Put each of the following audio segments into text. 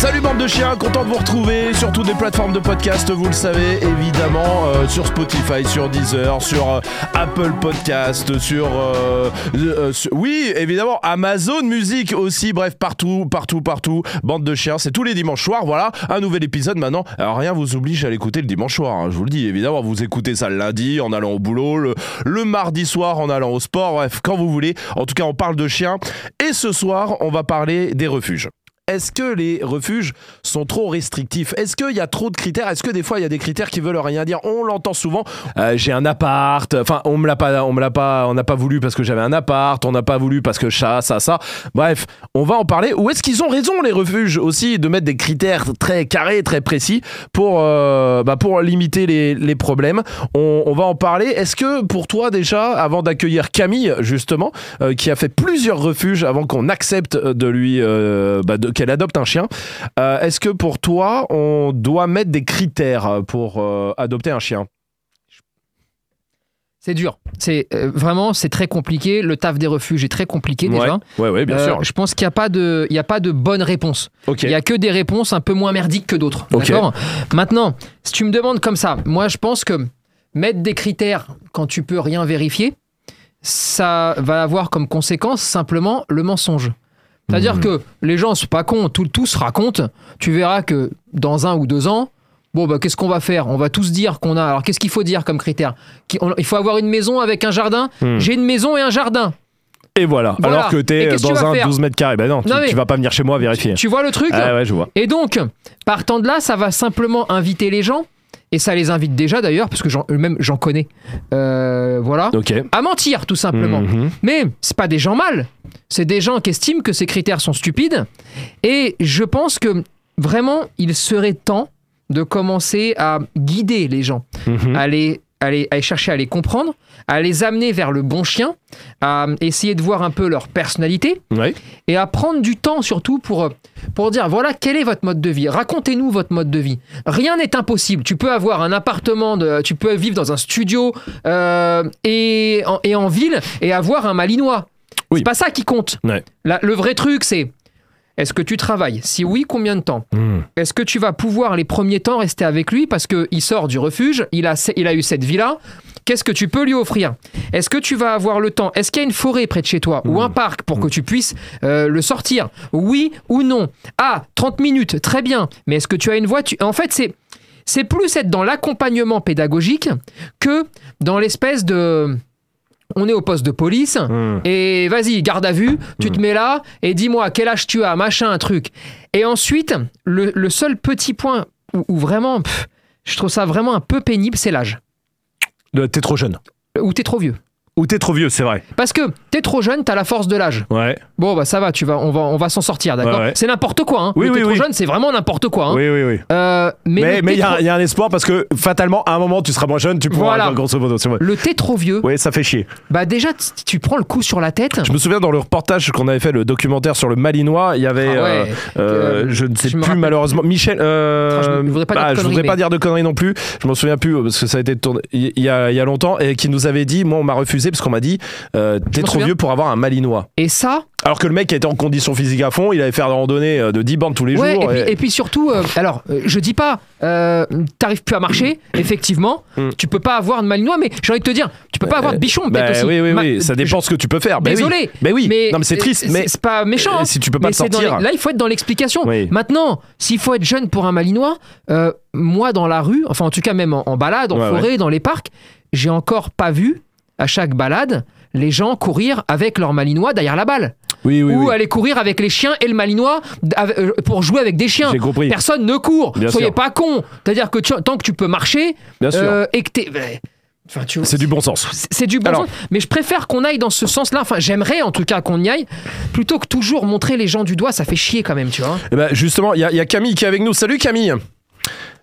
Salut bande de chiens, content de vous retrouver sur toutes les plateformes de podcast, vous le savez, évidemment, euh, sur Spotify, sur Deezer, sur euh, Apple Podcast, sur, euh, sur- Oui, évidemment, Amazon Music aussi, bref, partout, partout, partout. Bande de chiens, c'est tous les dimanches soirs, voilà, un nouvel épisode maintenant. Alors rien vous oblige à l'écouter le dimanche soir, hein, je vous le dis, évidemment, vous écoutez ça le lundi en allant au boulot, le, le mardi soir en allant au sport, bref, quand vous voulez. En tout cas, on parle de chiens. Et ce soir, on va parler des refuges. Est-ce que les refuges sont trop restrictifs? Est-ce qu'il y a trop de critères? Est-ce que des fois il y a des critères qui veulent rien dire? On l'entend souvent. Euh, j'ai un appart. Enfin, on me l'a pas, on me l'a pas, on n'a pas voulu parce que j'avais un appart. On n'a pas voulu parce que ça, ça, ça. Bref, on va en parler. Ou est-ce qu'ils ont raison les refuges aussi de mettre des critères très carrés, très précis pour, euh, bah, pour limiter les, problèmes? On, va en parler. Est-ce que pour toi déjà, avant d'accueillir Camille justement, euh, qui a fait plusieurs refuges avant qu'on accepte de lui, bah, qu'elle adopte un chien. Euh, Est-ce que pour toi, on doit mettre des critères pour euh, adopter un chien? C'est dur. C'est euh, vraiment c'est très compliqué. Le taf des refuges est très compliqué déjà. Ouais, ouais, bien Euh, sûr. Je pense qu'il n'y a pas de il y a pas de bonne réponse. Il y a que des réponses un peu moins merdiques que d'autres. D'accord? Maintenant, si tu me demandes comme ça, moi je pense que mettre des critères quand tu peux rien vérifier, ça va avoir comme conséquence simplement le mensonge. C'est-à-dire Mhm. que les gens sont pas cons, tout, tout se raconte. Tu verras que dans un ou deux ans, bon bah qu'est-ce qu'on va faire? On va tous dire qu'on a. Alors qu'est-ce qu'il faut dire comme critère? Il faut avoir une maison avec un jardin? Hmm. J'ai une maison et un jardin. Et voilà. Voilà. Alors que t'es tu dans un faire? 12 mètres carrés. Ben non, tu, Non, tu vas pas venir chez moi vérifier. Tu vois le truc? Ah ouais, je vois. Et donc, partant de là, ça va simplement inviter les gens, et ça les invite déjà d'ailleurs, parce que j'en- même j'en connais, euh, voilà, à mentir tout simplement. Mhm. Mais c'est pas des gens mal, c'est des gens qui estiment que ces critères sont stupides, et je pense que vraiment, il serait temps de commencer à guider les gens, à les, à les- à chercher à les comprendre, à les amener vers le bon chien, à essayer de voir un peu leur personnalité, et à prendre du temps surtout pour, pour dire voilà quel est votre mode de vie? Racontez-nous votre mode de vie. Rien n'est impossible. Tu peux avoir un appartement de, tu peux vivre dans un studio euh, et, en, et en ville et avoir un malinois. Oui. c'est pas ça qui compte. Ouais. La- le vrai truc c'est est-ce que tu travailles? Si oui, combien de temps? Mhm. Est-ce que tu vas pouvoir les premiers temps rester avec lui parce qu'il sort du refuge, il a, il a eu cette vie-là? Qu'est-ce que tu peux lui offrir? Est-ce que tu vas avoir le temps? Est-ce qu'il y a une forêt près de chez toi ou un parc pour que tu puisses euh, le sortir? Oui ou non? Ah, 30 minutes, très bien. Mais est-ce que tu as une voiture En fait, c'est c'est plus être dans l'accompagnement pédagogique que dans l'espèce de on est au poste de police Mhm. et vas-y, garde à vue, tu te mets là et dis-moi quel âge tu as, machin, un truc. Et ensuite, le, le seul petit point où, où vraiment, pff, je trouve ça vraiment un peu pénible, c'est l'âge. Le- T'es trop jeune. Ou t'es trop vieux. Ou t'es trop vieux, c'est vrai. Parce que t'es trop jeune, t'as la force de l'âge. Ouais. Bon, bah ça va, tu vas, on va, on va s'en sortir, d'accord Ouais, ouais. C'est n'importe quoi, hein. Oui, Le oui, t'es trop oui. jeune, c'est vraiment n'importe quoi. hein. Oui, oui, oui. Euh, mais Mais il y, a- trop- il y a un espoir parce que fatalement, à un moment, tu seras moins jeune, tu pourras. Voilà. Grosso modo, vrai. le t'es trop vieux, Oui, ça fait chier. bah déjà, tu prends le coup sur la tête. Je me souviens dans le reportage qu'on avait fait, le documentaire sur le Malinois, il y avait, Ah ouais. euh, euh, je ne sais je plus malheureusement, Michel. je ne voudrais pas dire de je conneries, voudrais pas mais- dire de conneries non plus. Je m'en souviens plus parce que ça a été tourné il y a, il y a longtemps et qui nous avait dit, moi on m'a refusé parce qu'on m'a dit, euh, t'es trop souviens. vieux pour avoir un Malinois. Et ça, Alors que le mec était en condition physique à fond, il avait fait des randonnées euh, de 10 bandes tous les Ouais, jours. et, puis, et- et puis surtout, euh, alors, euh, je dis pas, euh, t'arrives plus à marcher, effectivement, Mm. tu peux pas avoir de malinois, mais j'ai envie de te dire, tu peux pas avoir de bichon, Bah, aussi. oui, oui, Ma- oui, ça dépend ce que tu peux faire. Bah oui. Désolé. Mais oui, Mais non, mais c'est triste. Mais c'est pas méchant. hein. si tu peux pas Mais te sortir. les- Là, il faut être dans l'explication. Oui. Maintenant, s'il faut être jeune pour un malinois, moi, dans la rue, enfin, en tout cas, même en, en balade, en Ouais, forêt, dans les parcs, j'ai encore pas vu, à chaque balade, les gens courir avec leur malinois derrière la balle. Oui, oui, ou oui. aller courir avec les chiens et le malinois euh, pour jouer avec des chiens. Personne ne court. Bien Soyez sûr. pas con. C'est-à-dire que tu- tant que tu peux marcher Bien sûr. euh, et que t'es. ouais. Enfin, C'est du bon sens. c'est- du bon Alors- sens. Mais je préfère qu'on aille dans ce sens-là. Enfin, j'aimerais en tout cas qu'on y aille plutôt que toujours montrer les gens du doigt. Ça fait chier quand même, tu vois. Eh ben, justement, il y, a- il y a Camille qui est avec nous. Salut Camille.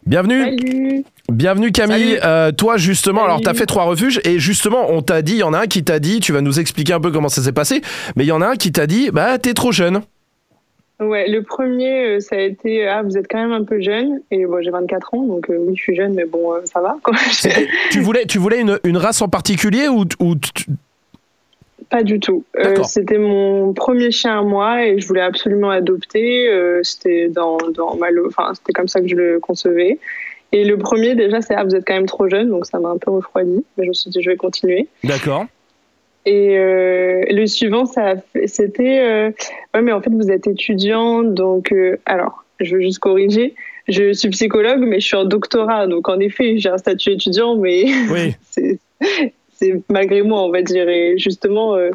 Bienvenue. Salut. Bienvenue Camille. Euh, toi justement, Salut. alors tu as fait trois refuges et justement on t'a dit, il y en a un qui t'a dit, tu vas nous expliquer un peu comment ça s'est passé, mais il y en a un qui t'a dit, bah t'es trop jeune. Ouais, le premier, euh, ça a été Ah, vous êtes quand même un peu jeune. Et bon, j'ai 24 ans, donc euh, oui, je suis jeune, mais bon, euh, ça va. Quoi. tu voulais, tu voulais une, une race en particulier ou, Pas du tout. Euh, c'était mon premier chien à moi et je voulais absolument adopter. Euh, c'était dans, dans ma lo- enfin, c'était comme ça que je le concevais. Et le premier, déjà, c'est Ah, vous êtes quand même trop jeune, donc ça m'a un peu refroidi. Mais je me suis dit, je vais continuer. D'accord. Et euh, le suivant, ça c'était ouais, mais en fait, vous êtes étudiant, donc alors, je veux juste corriger. Je suis psychologue, mais je suis en doctorat, donc en effet, j'ai un statut étudiant, mais Oui. c'est malgré moi, on va dire. Et justement, euh,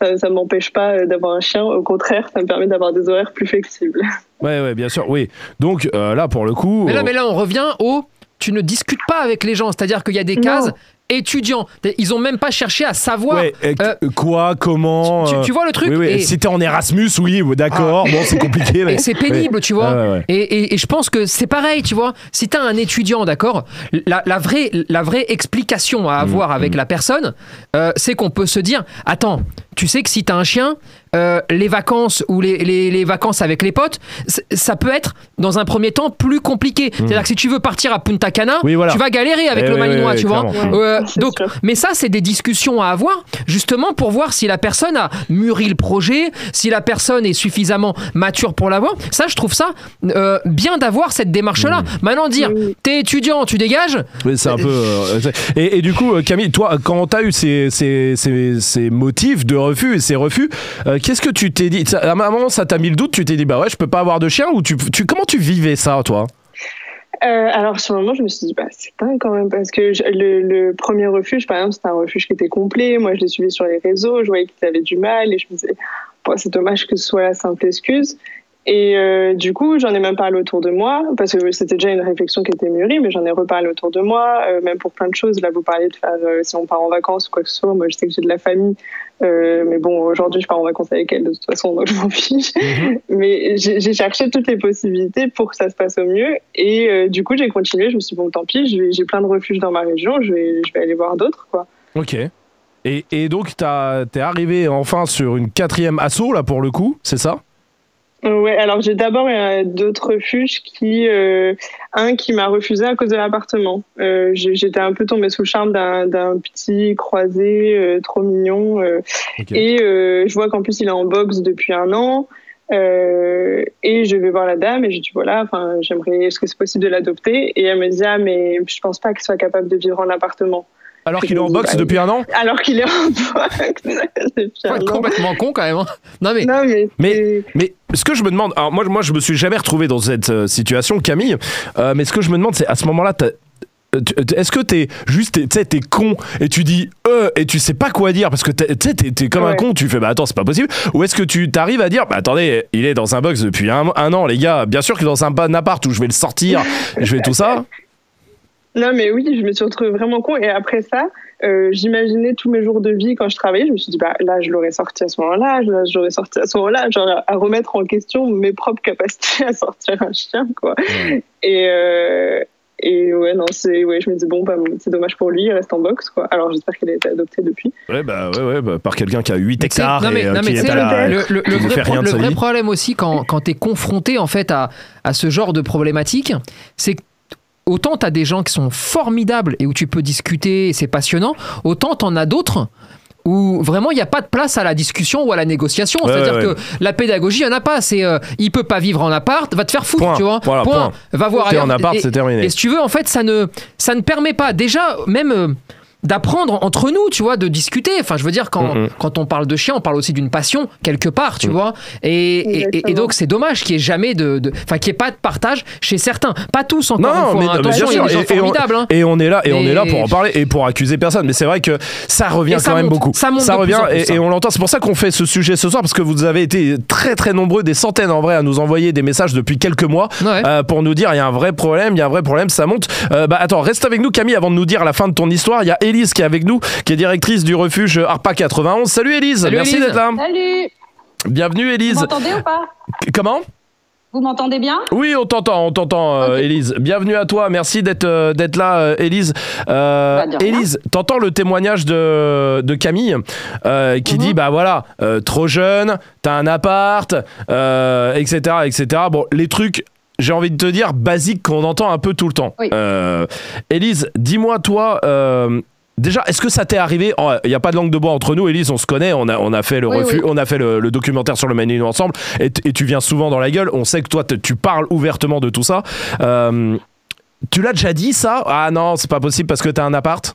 ça, ça m'empêche pas euh, d'avoir un chien. Au contraire, ça me permet d'avoir des horaires plus flexibles. Ouais, ouais, bien sûr. Oui. Donc euh, là, pour le coup. Mais là, euh, mais là, on revient au. Tu ne discutes pas avec les gens, c'est-à-dire qu'il y a des Non. cases étudiants. Ils ont même pas cherché à savoir. ouais, et- euh, quoi, comment. tu, euh, tu vois le truc Oui, oui. Et- Si t'es en Erasmus, oui, d'accord. Bon, c'est compliqué, mais. C'est pénible, tu vois. Ouais. Et, et- et je pense que c'est pareil, tu vois. Si t'as un étudiant, d'accord, la, la vraie, la vraie explication à avoir avec la personne, euh, c'est qu'on peut se dire, attends, tu sais que si t'as un chien, euh, les vacances ou les, les- les vacances avec les potes, ça peut être dans un premier temps plus compliqué. C'est-à-dire que si tu veux partir à Punta Cana, Oui, voilà. tu vas galérer avec Eh le oui, malinois, oui, tu oui, vois. Euh, donc, sûr. mais ça, c'est des discussions à avoir, justement pour voir si la personne a mûri le projet, si la personne est suffisamment mature pour l'avoir. Ça, je trouve ça euh, bien d'avoir cette démarche-là. Maintenant, dire, t'es étudiant, tu dégages. Oui, c'est un peu. euh, et, et du coup, Camille, toi, quand t'as eu ces, ces, ces, ces motifs de refus et ces refus, euh, qu'est-ce que tu t'es dit? À un moment, ça t'a mis le doute Tu t'es dit, bah ouais, je peux pas avoir de chien Ou tu, comment tu vivais ça, toi? Euh, alors sur le moment, je me suis dit, bah, c'est dingue quand même, parce que le premier refuge, par exemple, c'était un refuge qui était complet. Moi, je l'ai suivi sur les réseaux, je voyais qu'ils avaient du mal, et je me disais, bon, c'est dommage que ce soit la simple excuse. Et euh, du coup, j'en ai même parlé autour de moi, parce que c'était déjà une réflexion qui était mûrie, mais j'en ai reparlé autour de moi, euh, même pour plein de choses. Là, vous parliez de faire, euh, si on part en vacances ou quoi que ce soit, moi, je sais que j'ai de la famille, mais bon, aujourd'hui, je pars en vacances avec elle de toute façon, donc je m'en fiche. Mais j'ai j'ai cherché toutes les possibilités pour que ça se passe au mieux. Et du coup, j'ai continué. Je me suis dit, bon, tant pis, j'ai plein de refuges dans ma région. Je vais, je vais aller voir d'autres, quoi. Ok. Et, et donc, t'as- t'es arrivé enfin sur une quatrième assaut, là, pour le coup, c'est ça? Ouais, alors j'ai d'abord euh, d'autres refuges qui, euh, un qui m'a refusé à cause de l'appartement. Euh, J'étais un peu tombée sous le charme d'un petit croisé euh, trop mignon. euh, Ok. Et euh, je vois qu'en plus il est en box depuis un an. Euh, et je vais voir la dame et je dis voilà, enfin j'aimerais, est-ce que c'est possible de l'adopter? Et elle me dit ah mais je pense pas qu'il soit capable de vivre en appartement. Alors qu'il est en boxe depuis un an Alors qu'il est en box depuis un an. complètement con quand même. hein. Non mais. Non mais, Mais- Mais ce que je me demande, alors moi, moi je me suis jamais retrouvé dans cette euh, situation, Camille, euh, mais ce que je me demande, c'est à ce moment-là, euh, tu- Est-ce que t'es juste, t'es- tu sais, t'es con et tu dis euh et tu sais pas quoi dire parce que t'es- tu sais, t'es t'es comme un con, tu fais bah attends, c'est pas possible Ou est-ce que tu t'arrives à dire bah attendez, il est dans un box depuis un, un an, les gars, bien sûr que dans un bon appart où je vais le sortir, je vais tout ça. Non, mais oui, je me suis retrouvée vraiment con. Et après ça, euh, j'imaginais tous mes jours de vie quand je travaillais. Je me suis dit, bah, là, je l'aurais sorti à ce moment-là, là, je l'aurais sorti à ce moment-là, genre à remettre en question mes propres capacités à sortir un chien, quoi. Et, euh, et ouais, non, c'est, ouais, je me dis, bon, bah, c'est dommage pour lui, il reste en box, quoi. Alors, j'espère qu'il a été adopté depuis. Ouais, bah ouais, ouais, bah, par quelqu'un qui a 8 Mais tu sais- hectares non, mais- et euh, non, mais qui est sais, à la- le, le- le qui ne vrai, pro- le problème aussi quand, quand tu es confronté en fait à, à ce genre de problématique, c'est que autant tu as des gens qui sont formidables et où tu peux discuter et c'est passionnant, autant tu en as d'autres où vraiment il n'y a pas de place à la discussion ou à la négociation. Ouais, C'est-à-dire ouais, ouais. que la pédagogie, il n'y en a pas. C'est euh, il peut pas vivre en appart, va te faire foutre, Point. tu vois. Voilà, point. Va voir ailleurs. en appart, Et- c'est terminé. Et si tu veux, en fait, ça ne, ça ne permet pas déjà même euh, d'apprendre entre nous, tu vois, de discuter. Enfin, je veux dire, quand, Mhm. quand on parle de chien, on parle aussi d'une passion quelque part, tu vois. Et, et- et, Exactement. donc, c'est dommage qu'il n'y ait jamais de, enfin, qu'il n'y ait pas de partage chez certains. Pas tous encore Non, une fois. mais- hein. mais bien Attention, il y a sûr, et- on- hein. Et on est là, et on Mais- est là pour en parler et pour accuser personne. Mais c'est vrai que ça revient ça quand même beaucoup. ça monte plus revient en plus, et, ça. et on l'entend. C'est pour ça qu'on fait ce sujet ce soir parce que vous avez été très très nombreux, des centaines en vrai, à nous envoyer des messages depuis quelques mois Ouais. euh, pour nous dire il y a un vrai problème, il y a un vrai problème, ça monte. Euh, bah attends, reste avec nous Camille avant de nous dire la fin de ton histoire. Il y a Élise qui est avec nous, qui est directrice du refuge ARPA 91. Salut Élise, Salut, merci Élise. d'être là. Salut Bienvenue Vous Élise. m'entendez ou pas? Comment? Vous m'entendez bien? Oui, on t'entend, on t'entend, euh, Ok. Élise. Bienvenue à toi. Merci d'être euh, d'être là, euh, Élise. Euh, Bah. Élise, t'entends le témoignage de, de Camille euh, qui Mhm. dit bah voilà, euh, trop jeune, t'as un appart, euh, etc., etc. Bon, les trucs. J'ai envie de te dire basiques qu'on entend un peu tout le temps. Oui. Euh, Élise, dis-moi toi. Déjà, est-ce que ça t'est arrivé Oh, Il n'y a pas de langue de bois entre nous, Élise, on se connaît, on a, on a fait le Oui, refus, oui. on a fait le, le documentaire sur le Manu ensemble, et, tu viens souvent dans la gueule. On sait que toi, tu parles ouvertement de tout ça. Euh, tu l'as déjà dit ça? Ah non, c'est pas possible parce que t'as un appart?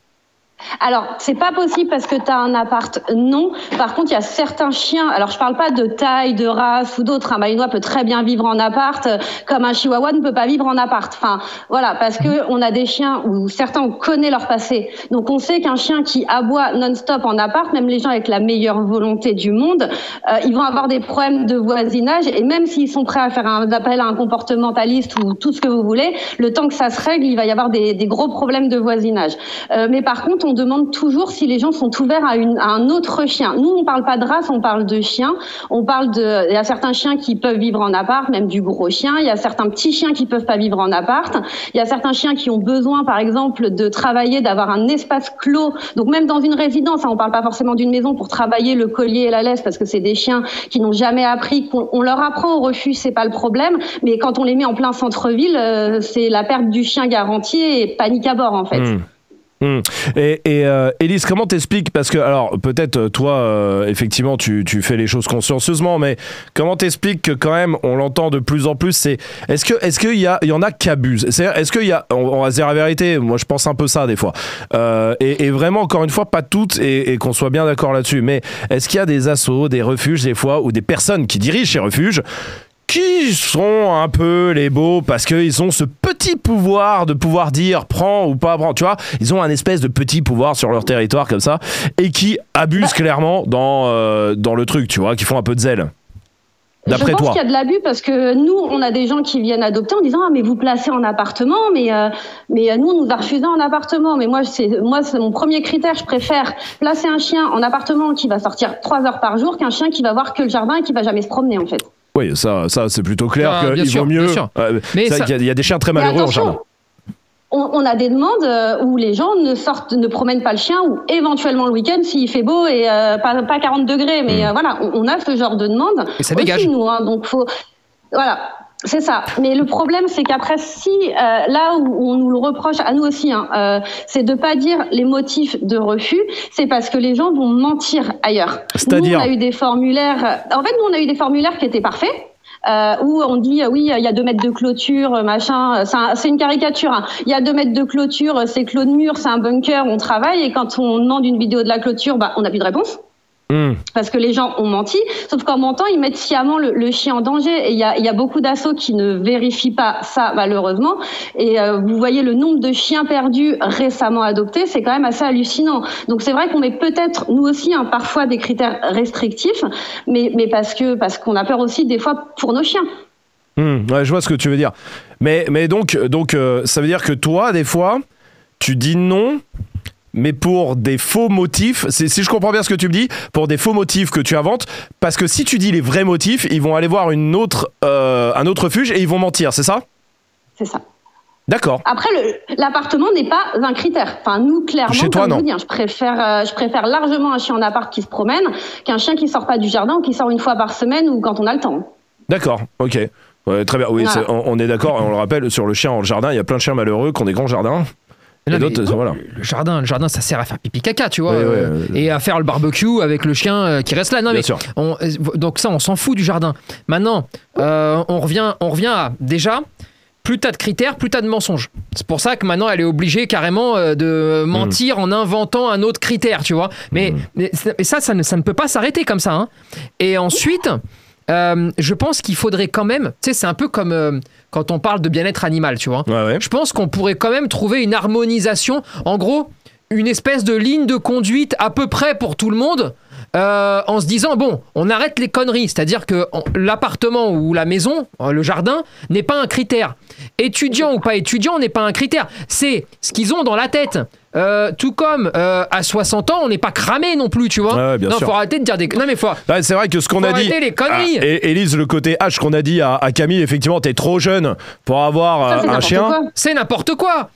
Alors, c'est pas possible parce que tu as un appart, non. Par contre, il y a certains chiens. Alors, je parle pas de taille, de race ou d'autres. Un malinois peut très bien vivre en appart, euh, comme un chihuahua ne peut pas vivre en appart. Enfin, voilà, parce que on a des chiens où certains on connaît leur passé. Donc, on sait qu'un chien qui aboie non-stop en appart, même les gens avec la meilleure volonté du monde, euh, ils vont avoir des problèmes de voisinage. Et même s'ils sont prêts à faire un appel à un comportementaliste ou tout ce que vous voulez, le temps que ça se règle, il va y avoir des, des gros problèmes de voisinage. Euh, mais par contre, on demande toujours si les gens sont ouverts à, une, à un autre chien. Nous, on parle pas de race, on parle de chien. On parle de, il y a certains chiens qui peuvent vivre en appart, même du gros chien. Il y a certains petits chiens qui peuvent pas vivre en appart. Il y a certains chiens qui ont besoin, par exemple, de travailler, d'avoir un espace clos. Donc même dans une résidence, hein, on parle pas forcément d'une maison pour travailler le collier et la laisse parce que c'est des chiens qui n'ont jamais appris. qu'on on leur apprend au refuge, c'est pas le problème. Mais quand on les met en plein centre-ville, euh, c'est la perte du chien garantie et panique à bord en fait. Hmm. Hmm. Et, et euh, Élise, comment t'expliques? Parce que, alors, peut-être euh, toi, euh, effectivement, tu, tu fais les choses consciencieusement, mais comment t'expliques que quand même, on l'entend de plus en plus, c'est est-ce que est-ce qu'il y a y en a qui abusent? C'est-à-dire, est-ce qu'il y a, on, on va se dire la vérité, moi je pense un peu ça des fois, Euh, et, et vraiment encore une fois pas toutes, et, et qu'on soit bien d'accord là-dessus, mais est-ce qu'il y a des assos, des refuges des fois, ou des personnes qui dirigent ces refuges qui sont un peu les beaux parce qu'ils ont ce petit pouvoir de pouvoir dire prends ou pas prends, tu vois, ils ont un espèce de petit pouvoir sur leur territoire comme ça et qui abusent clairement dans, euh, dans le truc, tu vois, qui font un peu de zèle. D'après je pense qu'il y a de l'abus parce que nous, on a des gens qui viennent adopter en disant ah mais vous placez en appartement, mais euh, mais euh, nous on nous a refusé en appartement. Mais moi c'est moi c'est mon premier critère. Je préfère placer un chien en appartement qui va sortir trois heures par jour qu'un chien qui va voir que le jardin et qui va jamais se promener en fait. Oui, ça, ça c'est plutôt clair Ah, qu'il vaut mieux. euh, Mais ça- qu'il y a- il y, a des chiens très malheureux en jardin. on, on a des demandes euh, où les gens ne sortent, ne promènent pas le chien ou éventuellement le week-end s'il fait beau et euh, pas, pas 40 degrés. Mais euh, voilà, on, on a ce genre de demande. Et ça aussi, dégage. nous, hein, donc faut, voilà. C'est ça. Mais le problème, c'est qu'après, si euh, là où on nous le reproche à nous aussi, hein, euh, c'est de pas dire les motifs de refus, c'est parce que les gens vont mentir ailleurs. C'est-à-dire on a eu des formulaires. En fait, nous, on a eu des formulaires qui étaient parfaits. Euh, où on dit euh, oui, il y a deux mètres de clôture, euh, machin. euh, c'est un- C'est une caricature. hein. Il y a deux mètres de clôture, euh, c'est clos de mur, c'est un bunker, on travaille. Et quand on demande une vidéo de la clôture, bah, on n'a plus de réponse Hmm. parce que les gens ont menti. Sauf qu'en mentant, ils mettent sciemment le, le chien en danger. Et il y a, il y a beaucoup d'assauts qui ne vérifient pas ça, malheureusement. Et euh, vous voyez le nombre de chiens perdus récemment adoptés, c'est quand même assez hallucinant. Donc c'est vrai qu'on met peut-être, nous aussi, hein, parfois des critères restrictifs, mais, mais parce que parce qu'on a peur aussi des fois pour nos chiens. Hmm, ouais, je vois ce que tu veux dire. Mais, mais donc, donc euh, ça veut dire que toi, des fois, tu dis non, mais pour des faux motifs. Si je comprends bien ce que tu me dis, pour des faux motifs que tu inventes, parce que si tu dis les vrais motifs, ils vont aller voir une autre, euh, un autre refuge et ils vont mentir, c'est ça? C'est ça. D'accord. Après, l'appartement n'est pas un critère. Enfin, nous, clairement, Chez toi, comme je non. vous dis, hein, je préfère, euh, je préfère largement un chien en appart qui se promène qu'un chien qui sort pas du jardin ou qui sort une fois par semaine ou quand on a le temps. D'accord, ok. Ouais, très bien. Oui, Voilà. on, on est d'accord, on le rappelle, sur le chien en jardin, il y a plein de chiens malheureux qui ont des grands jardins. Et Non, mais d'autres, voilà. Le jardin, le jardin, ça sert à faire pipi caca, tu vois, Ouais, euh, ouais. et à faire le barbecue avec le chien euh, qui reste là. Non, Bien mais sûr. on- euh, donc ça, on s'en fout du jardin. Maintenant, euh, on revient, on revient à déjà. Plus t'as de critères, plus t'as de mensonges. C'est pour ça que maintenant elle est obligée carrément de mentir en inventant un autre critère, tu vois. Mais, mais, mais ça, ça ne, ça ne peut pas s'arrêter comme ça. hein. Et ensuite, euh, je pense qu'il faudrait quand même, tu sais, c'est un peu comme euh, quand on parle de bien-être animal, tu vois. Ouais, ouais. Je pense qu'on pourrait quand même trouver une harmonisation, en gros, une espèce de ligne de conduite à peu près pour tout le monde. Euh, en se disant bon, on arrête les conneries, c'est-à-dire que on- l'appartement ou la maison, euh, le jardin, n'est pas un critère. Étudiant ou pas étudiant n'est pas un critère. C'est ce qu'ils ont dans la tête. Euh, tout comme euh, à 60 ans, on n'est pas cramé non plus, tu vois. Ouais, ouais, bien non, sûr. faut arrêter de dire des. Non mais faut. Ouais, c'est vrai que ce qu'on Faut a dit. arrêter les conneries. Ah, et Élise, le côté H qu'on a dit à, à Camille, effectivement, t'es trop jeune pour avoir Ça, euh, un chien. C'est n'importe quoi.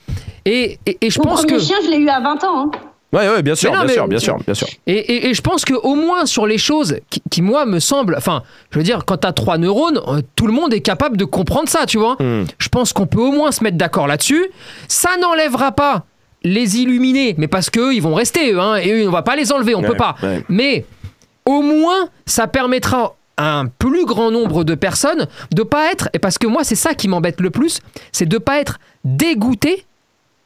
Et, et, et je Mon pense premier que. chien, je l'ai eu à 20 ans. hein. Ouais, ouais, bien sûr, non, bien mais- sûr, bien sûr, bien sûr. Et, et- et je pense qu'au moins sur les choses qui, qui, moi, me semblent. Enfin, je veux dire, quand t'as trois neurones, euh, tout le monde est capable de comprendre ça, tu vois. Hmm. Je pense qu'on peut au moins se mettre d'accord là-dessus. Ça n'enlèvera pas les illuminés, mais parce qu'eux, ils vont rester, eux, hein, et eux, on va pas les enlever, on Ouais, peut pas. ouais. Mais au moins, ça permettra à un plus grand nombre de personnes de pas être, et parce que moi, c'est ça qui m'embête le plus, c'est de pas être dégoûté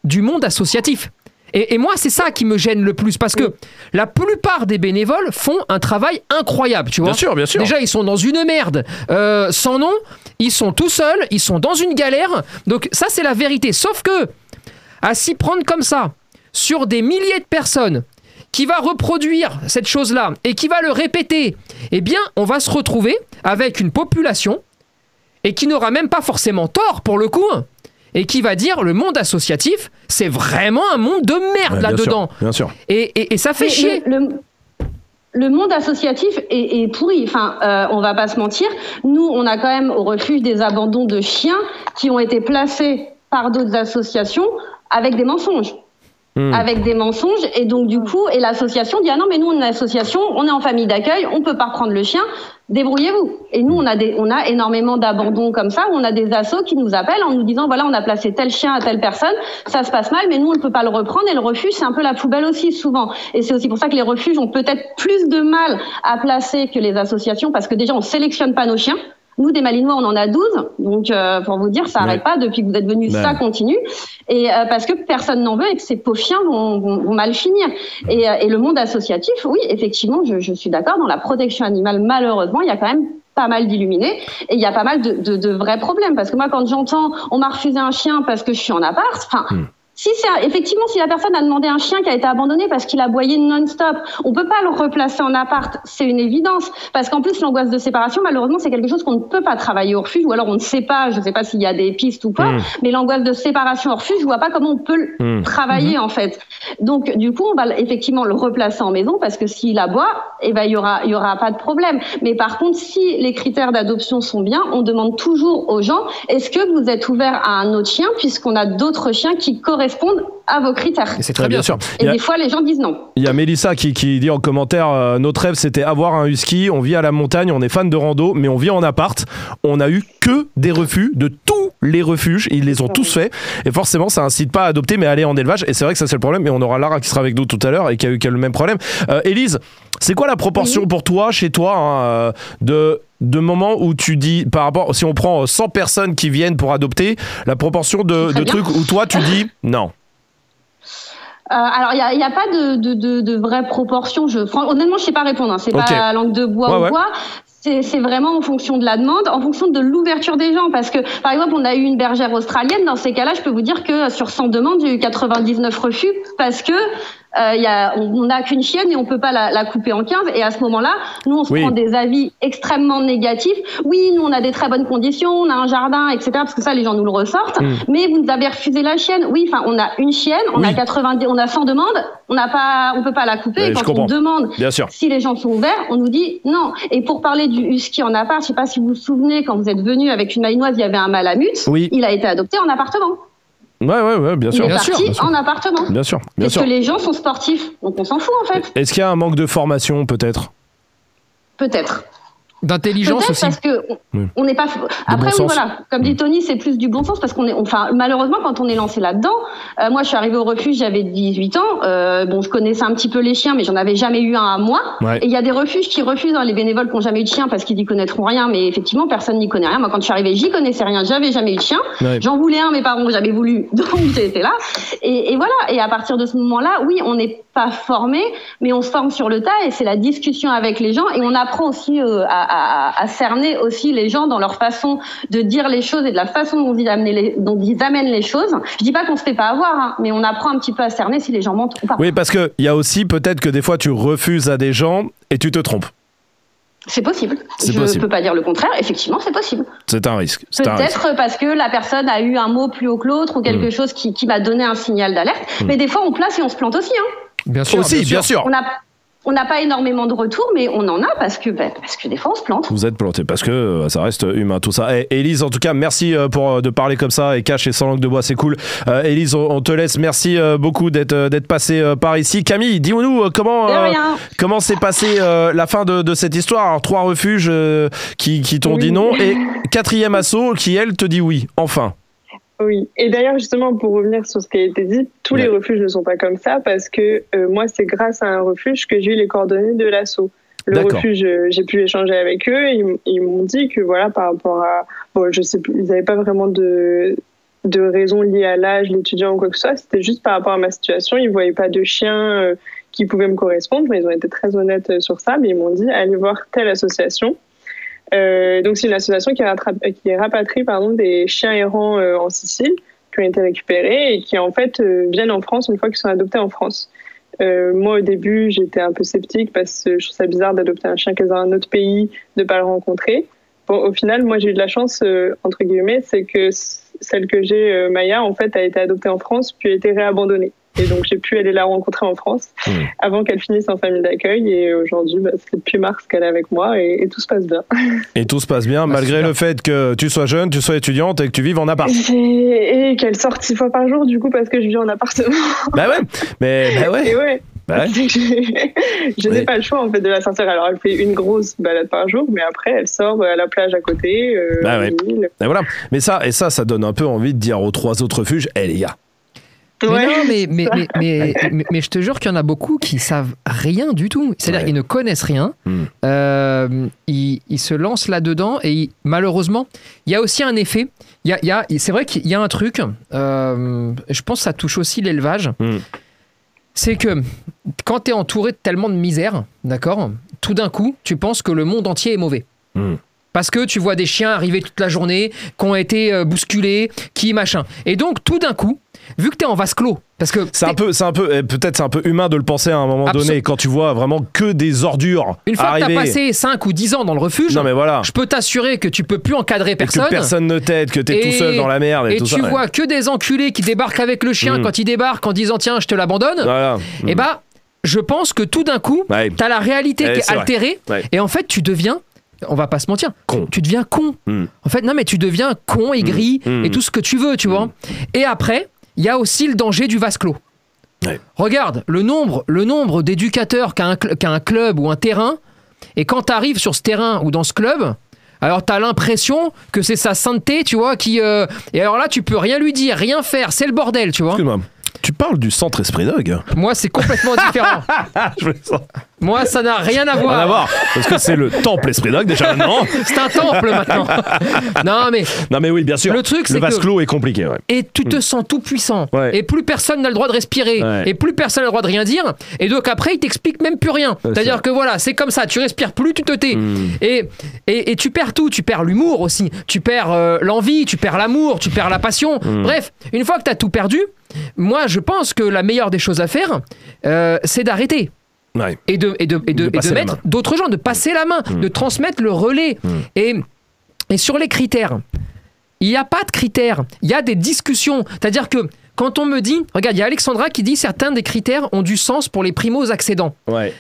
du monde associatif. Et, et moi, c'est ça qui me gêne le plus, parce que la plupart des bénévoles font un travail incroyable, tu vois. Bien sûr, bien sûr. Déjà, ils sont dans une merde euh, sans nom, ils sont tout seuls, ils sont dans une galère. Donc ça, c'est la vérité. Sauf que, à s'y prendre comme ça, sur des milliers de personnes, qui va reproduire cette chose-là et qui va le répéter, eh bien, on va se retrouver avec une population et qui n'aura même pas forcément tort pour le coup, hein, et qui va dire le monde associatif, c'est vraiment un monde de merde Ouais, là-dedans. Bien sûr. Et, et- et ça fait Mais chier. Le, le- le monde associatif est, est pourri. Enfin, euh, on va pas se mentir. Nous, on a quand même au refuge des abandons de chiens qui ont été placés par d'autres associations avec des mensonges. Hmm. Avec des mensonges. Et donc du coup et l'association dit ah non mais nous on est une association on est en famille d'accueil on peut pas reprendre le chien. Débrouillez-vous. Et nous on a des on a énormément d'abandons comme ça où on a des assos qui nous appellent en nous disant voilà on a placé tel chien à telle personne ça se passe mal mais nous on ne peut pas le reprendre. Et le refuge c'est un peu la poubelle aussi souvent. Et c'est aussi pour ça que les refuges ont peut-être plus de mal à placer que les associations parce que déjà on sélectionne pas nos chiens nous, des Malinois, on en a 12. Donc, euh, pour vous dire, ça Ouais. n'arrête pas. Depuis que vous êtes venus, Ouais. ça continue. Et euh, parce que personne n'en veut et que ces pauvres chiens vont, vont, vont mal finir. Et, euh, et le monde associatif, oui, effectivement, je, je suis d'accord. Dans la protection animale, malheureusement, il y a quand même pas mal d'illuminés et il y a pas mal de, de, de vrais problèmes. Parce que moi, quand j'entends on m'a refusé un chien parce que je suis en appart, enfin. Si c'est effectivement si la personne a demandé un chien qui a été abandonné parce qu'il a aboyé non-stop, on peut pas le replacer en appart, c'est une évidence. Parce qu'en plus l'angoisse de séparation, malheureusement, c'est quelque chose qu'on ne peut pas travailler au refuge, ou alors on ne sait pas, je sais pas s'il y a des pistes ou pas, Mm. mais l'angoisse de séparation au refuge, je vois pas comment on peut le Mm. travailler en fait. Donc du coup, on va effectivement le replacer en maison parce que s'il aboie, eh ben il y aura il y aura pas de problème. Mais par contre, si les critères d'adoption sont bien, on demande toujours aux gens est-ce que vous êtes ouvert à un autre chien puisqu'on a d'autres chiens qui correspondent quando, à vos critères. Et c'est Très bien. sûr. Et a- des fois, les gens disent non. Il y a Mélissa qui, qui dit en commentaire euh, Notre rêve c'était avoir un husky, on vit à la montagne, on est fan de rando, mais on vit en appart. On a eu que des refus de tous les refuges, ils les ont tous faits. Et forcément, ça incite pas à adopter, mais à aller en élevage. Et c'est vrai que ça c'est le problème. Et on aura Lara qui sera avec nous tout à l'heure et qui a eu qui a eu le même problème. Euh, Élise, c'est quoi la proportion pour toi, chez toi, hein, euh, de de moments où tu dis, par rapport, si on prend 100 personnes qui viennent pour adopter, la proportion de, trucs où toi tu dis non? Euh, alors, il n'y a, a pas de, de, de, de vraie proportion. Je, honnêtement, je sais pas répondre. Hein. C'est Ok. pas la langue de bois Ouais, ou ouais. quoi. C'est c'est vraiment en fonction de la demande, en fonction de l'ouverture des gens. Parce que, par exemple, on a eu une bergère australienne. Dans ces cas-là, je peux vous dire que sur 100 demandes, il y a eu 99 refus parce que euh, y a, on n'a qu'une chienne et on peut pas la, la couper en 15. Et à ce moment-là, nous, on se Oui. prend des avis extrêmement négatifs. Oui, nous, on a des très bonnes conditions, on a un jardin, etc. Parce que ça, les gens nous le ressortent. Mm. Mais vous nous avez refusé la chienne. Oui, enfin, on a une chienne, on Oui. a 90, on a 100 demandes, on n'a pas, on peut pas la couper. Et quand comprends. on demande Bien sûr. si les gens sont ouverts, on nous dit non. Et pour parler du husky en appart, je sais pas si vous vous souvenez, quand vous êtes venu avec une malinoise, il y avait un malamute. Oui. Il a été adopté en appartement. Ouais, ouais, ouais, bien Il sûr. est Bien parti sûr, en appartement. Bien sûr, bien Parce sûr. que les gens sont sportifs, donc on s'en fout en fait. Est-ce qu'il y a un manque de formation peut-être? Peut-être. D'intelligence Peut-être aussi. parce que on- Oui. on n'est pas. Après, bon oui, sens. voilà. Comme dit Tony, c'est plus du bon sens parce qu'on est. Enfin, malheureusement, quand on est lancé là-dedans, euh, moi, je suis arrivée au refuge, j'avais 18 ans. Euh, bon, je connaissais un petit peu les chiens, mais j'en avais jamais eu un à moi. Ouais. Et il y a des refuges qui refusent hein, les bénévoles qui n'ont jamais eu de chien parce qu'ils n'y connaîtront rien. Mais effectivement, personne n'y connaît rien. Moi, quand je suis arrivée, j'y connaissais rien. J'avais jamais eu de chien. Ouais. J'en voulais un, mes parents n'ont jamais voulu, donc été là. Et, et voilà. Et à partir de ce moment-là, oui, on n'est pas formé, mais on se forme sur le tas et c'est la discussion avec les gens et on apprend aussi euh, à, à- à cerner aussi les gens dans leur façon de dire les choses et de la façon dont ils, amener les, dont ils amènent les choses. Je dis pas qu'on se fait pas avoir, hein, mais on apprend un petit peu à cerner si les gens mentent ou pas. Oui, parce qu'il y a aussi peut-être que des fois tu refuses à des gens et tu te trompes. C'est possible. Je ne peux pas dire le contraire. Effectivement, c'est possible. C'est un risque. C'est. Peut-être parce que la personne a eu un mot plus haut que l'autre ou quelque Mm. chose qui, qui m'a donné un signal d'alerte. Mais des fois, on place et on se plante aussi. Hein. Bien sûr. Aussi, bien sûr. On a on n'a pas énormément de retours, mais on en a parce que, bah, parce que des fois, on se plante. Vous êtes planté parce que euh, ça reste humain tout ça. Et Élise, en tout cas, merci euh, pour euh, de parler comme ça et cache et sans langue de bois, c'est cool. Euh, Élise, on, on te laisse. Merci beaucoup d'être d'être passé par ici. Camille, dis-nous comment comment s'est passée la fin de, de cette histoire? Alors trois refuges qui, qui t'ont Oui. dit non et quatrième assaut qui elle te dit oui. Enfin. Oui, et d'ailleurs justement pour revenir sur ce qui a été dit, tous les refuges ne sont pas comme ça parce que euh, moi c'est grâce à un refuge que j'ai eu les coordonnées de l'assaut. Le refuge, euh, j'ai pu échanger avec eux, et ils, ils m'ont dit que voilà par rapport à, bon je sais plus, ils n'avaient pas vraiment de de raison liée à l'âge, l'étudiant ou quoi que ce soit, c'était juste par rapport à ma situation, ils voyaient pas de chien euh, qui pouvait me correspondre, ils ont été très honnêtes sur ça, mais ils m'ont dit allez voir telle association. Euh, donc c'est une association qui, rattrape, qui rapatrie pardon, des chiens errants euh, en Sicile qui ont été récupérés et qui en fait euh, viennent en France une fois qu'ils sont adoptés en France. Euh, moi au début j'étais un peu sceptique parce que je trouve ça bizarre d'adopter un chien qui est dans un autre pays, de pas le rencontrer. Bon, au final moi j'ai eu de la chance euh, entre guillemets, c'est que celle que j'ai, euh, Maya, en fait a été adoptée en France puis a été réabandonnée. Et donc j'ai pu aller la rencontrer en France Mmh. avant qu'elle finisse en famille d'accueil et aujourd'hui bah, c'est depuis mars qu'elle est avec moi et, et tout se passe bien. Et tout se passe bien Bah, malgré le fait que tu sois jeune, tu sois étudiante et que tu vives en appart. Et, qu'elle sorte six fois par jour, du coup, parce que je vis en appartement. bah ouais. Mais bah ouais. Et ouais. Bah ouais. Je n'ai pas le choix en fait de la sortir. Alors elle fait une grosse balade par jour, mais après elle sort à la plage à côté. Euh, Bah ouais. Et voilà. Mais ça, et ça, ça donne un peu envie de dire aux trois autres refuges, les gars. Mais non, mais, mais, mais, mais, je te jure qu'il y en a beaucoup qui savent rien du tout. C'est-à-dire qu'ils ne connaissent rien. Hmm. Euh, ils, ils se lancent là-dedans et malheureusement, il y a aussi un effet. Y a, il y a- c'est vrai qu'il y a un truc, euh, je pense que ça touche aussi l'élevage. Hmm. C'est que quand tu es entouré de tellement de misère, d'accord, tout d'un coup, tu penses que le monde entier est mauvais. Hmm. Parce que tu vois des chiens arriver toute la journée, qui ont été euh, bousculés, qui machin. Et donc, tout d'un coup, vu que tu es en vase clos, parce que C'est un t'es- peu, c'est un peu, eh, peut-être c'est un peu humain de le penser à un moment donné quand tu vois vraiment que des ordures une fois arriver. que tu as passé 5 ou 10 ans dans le refuge, non mais voilà. je peux t'assurer que tu peux plus encadrer Et personne. que personne ne t'aide, que t'es tout Et- seul dans la merde et, Et tout tu ça. ouais. vois que des enculés qui débarquent avec le chien Mm. quand ils débarquent en disant tiens, je te l'abandonne. Voilà. Et bah, je pense que tout d'un coup, Ouais. tu as la réalité Ouais, qui est altérée. Et en fait, tu deviens, on va pas se mentir, Con. tu deviens con. Mm. En fait, non, mais tu deviens con, aigri Mm. et tout ce que tu veux, tu vois. Et après, il y a aussi le danger du vase clos. Ouais. Regarde, le nombre, le nombre d'éducateurs qu'a un, club ou un terrain, et quand tu arrives sur ce terrain ou dans ce club, alors tu as l'impression que c'est sa sainteté, tu vois, qui... euh, Et alors là, tu peux rien lui dire, rien faire, c'est le bordel, tu vois. Tu parles du centre Esprit Dog Moi, c'est complètement différent. Je ça. Moi, ça n'a rien à Rien voir. à voir. Parce que c'est le temple Esprit Dog déjà maintenant. C'est un temple maintenant. non, mais Non mais oui, bien sûr. Le truc, le c'est vase que- clos est compliqué. Ouais. et tu te sens tout puissant. Ouais. Et plus personne n'a le droit de respirer. Ouais. Et plus personne n'a le droit de rien dire. Et donc après, il t'explique même plus rien. c'est C'est-à-dire que voilà, c'est comme ça. Tu respires plus, tu te tais. Mm. Et, et, et tu perds tout. Tu perds l'humour aussi. Tu perds euh, l'envie, tu perds l'amour, tu perds la passion. Mm. Bref, une fois que tu as tout perdu, moi, je pense que la meilleure des choses à faire, euh, c'est d'arrêter. Ouais. et de, et de, et de, De et de mettre d'autres gens, de passer la main, de transmettre le relais. Et, et sur les critères, il n'y a pas de critères, il y a des discussions. C'est-à-dire que quand on me dit, regarde, il y a Alexandra qui dit certains des critères ont du sens pour les primos accédants. Ouais.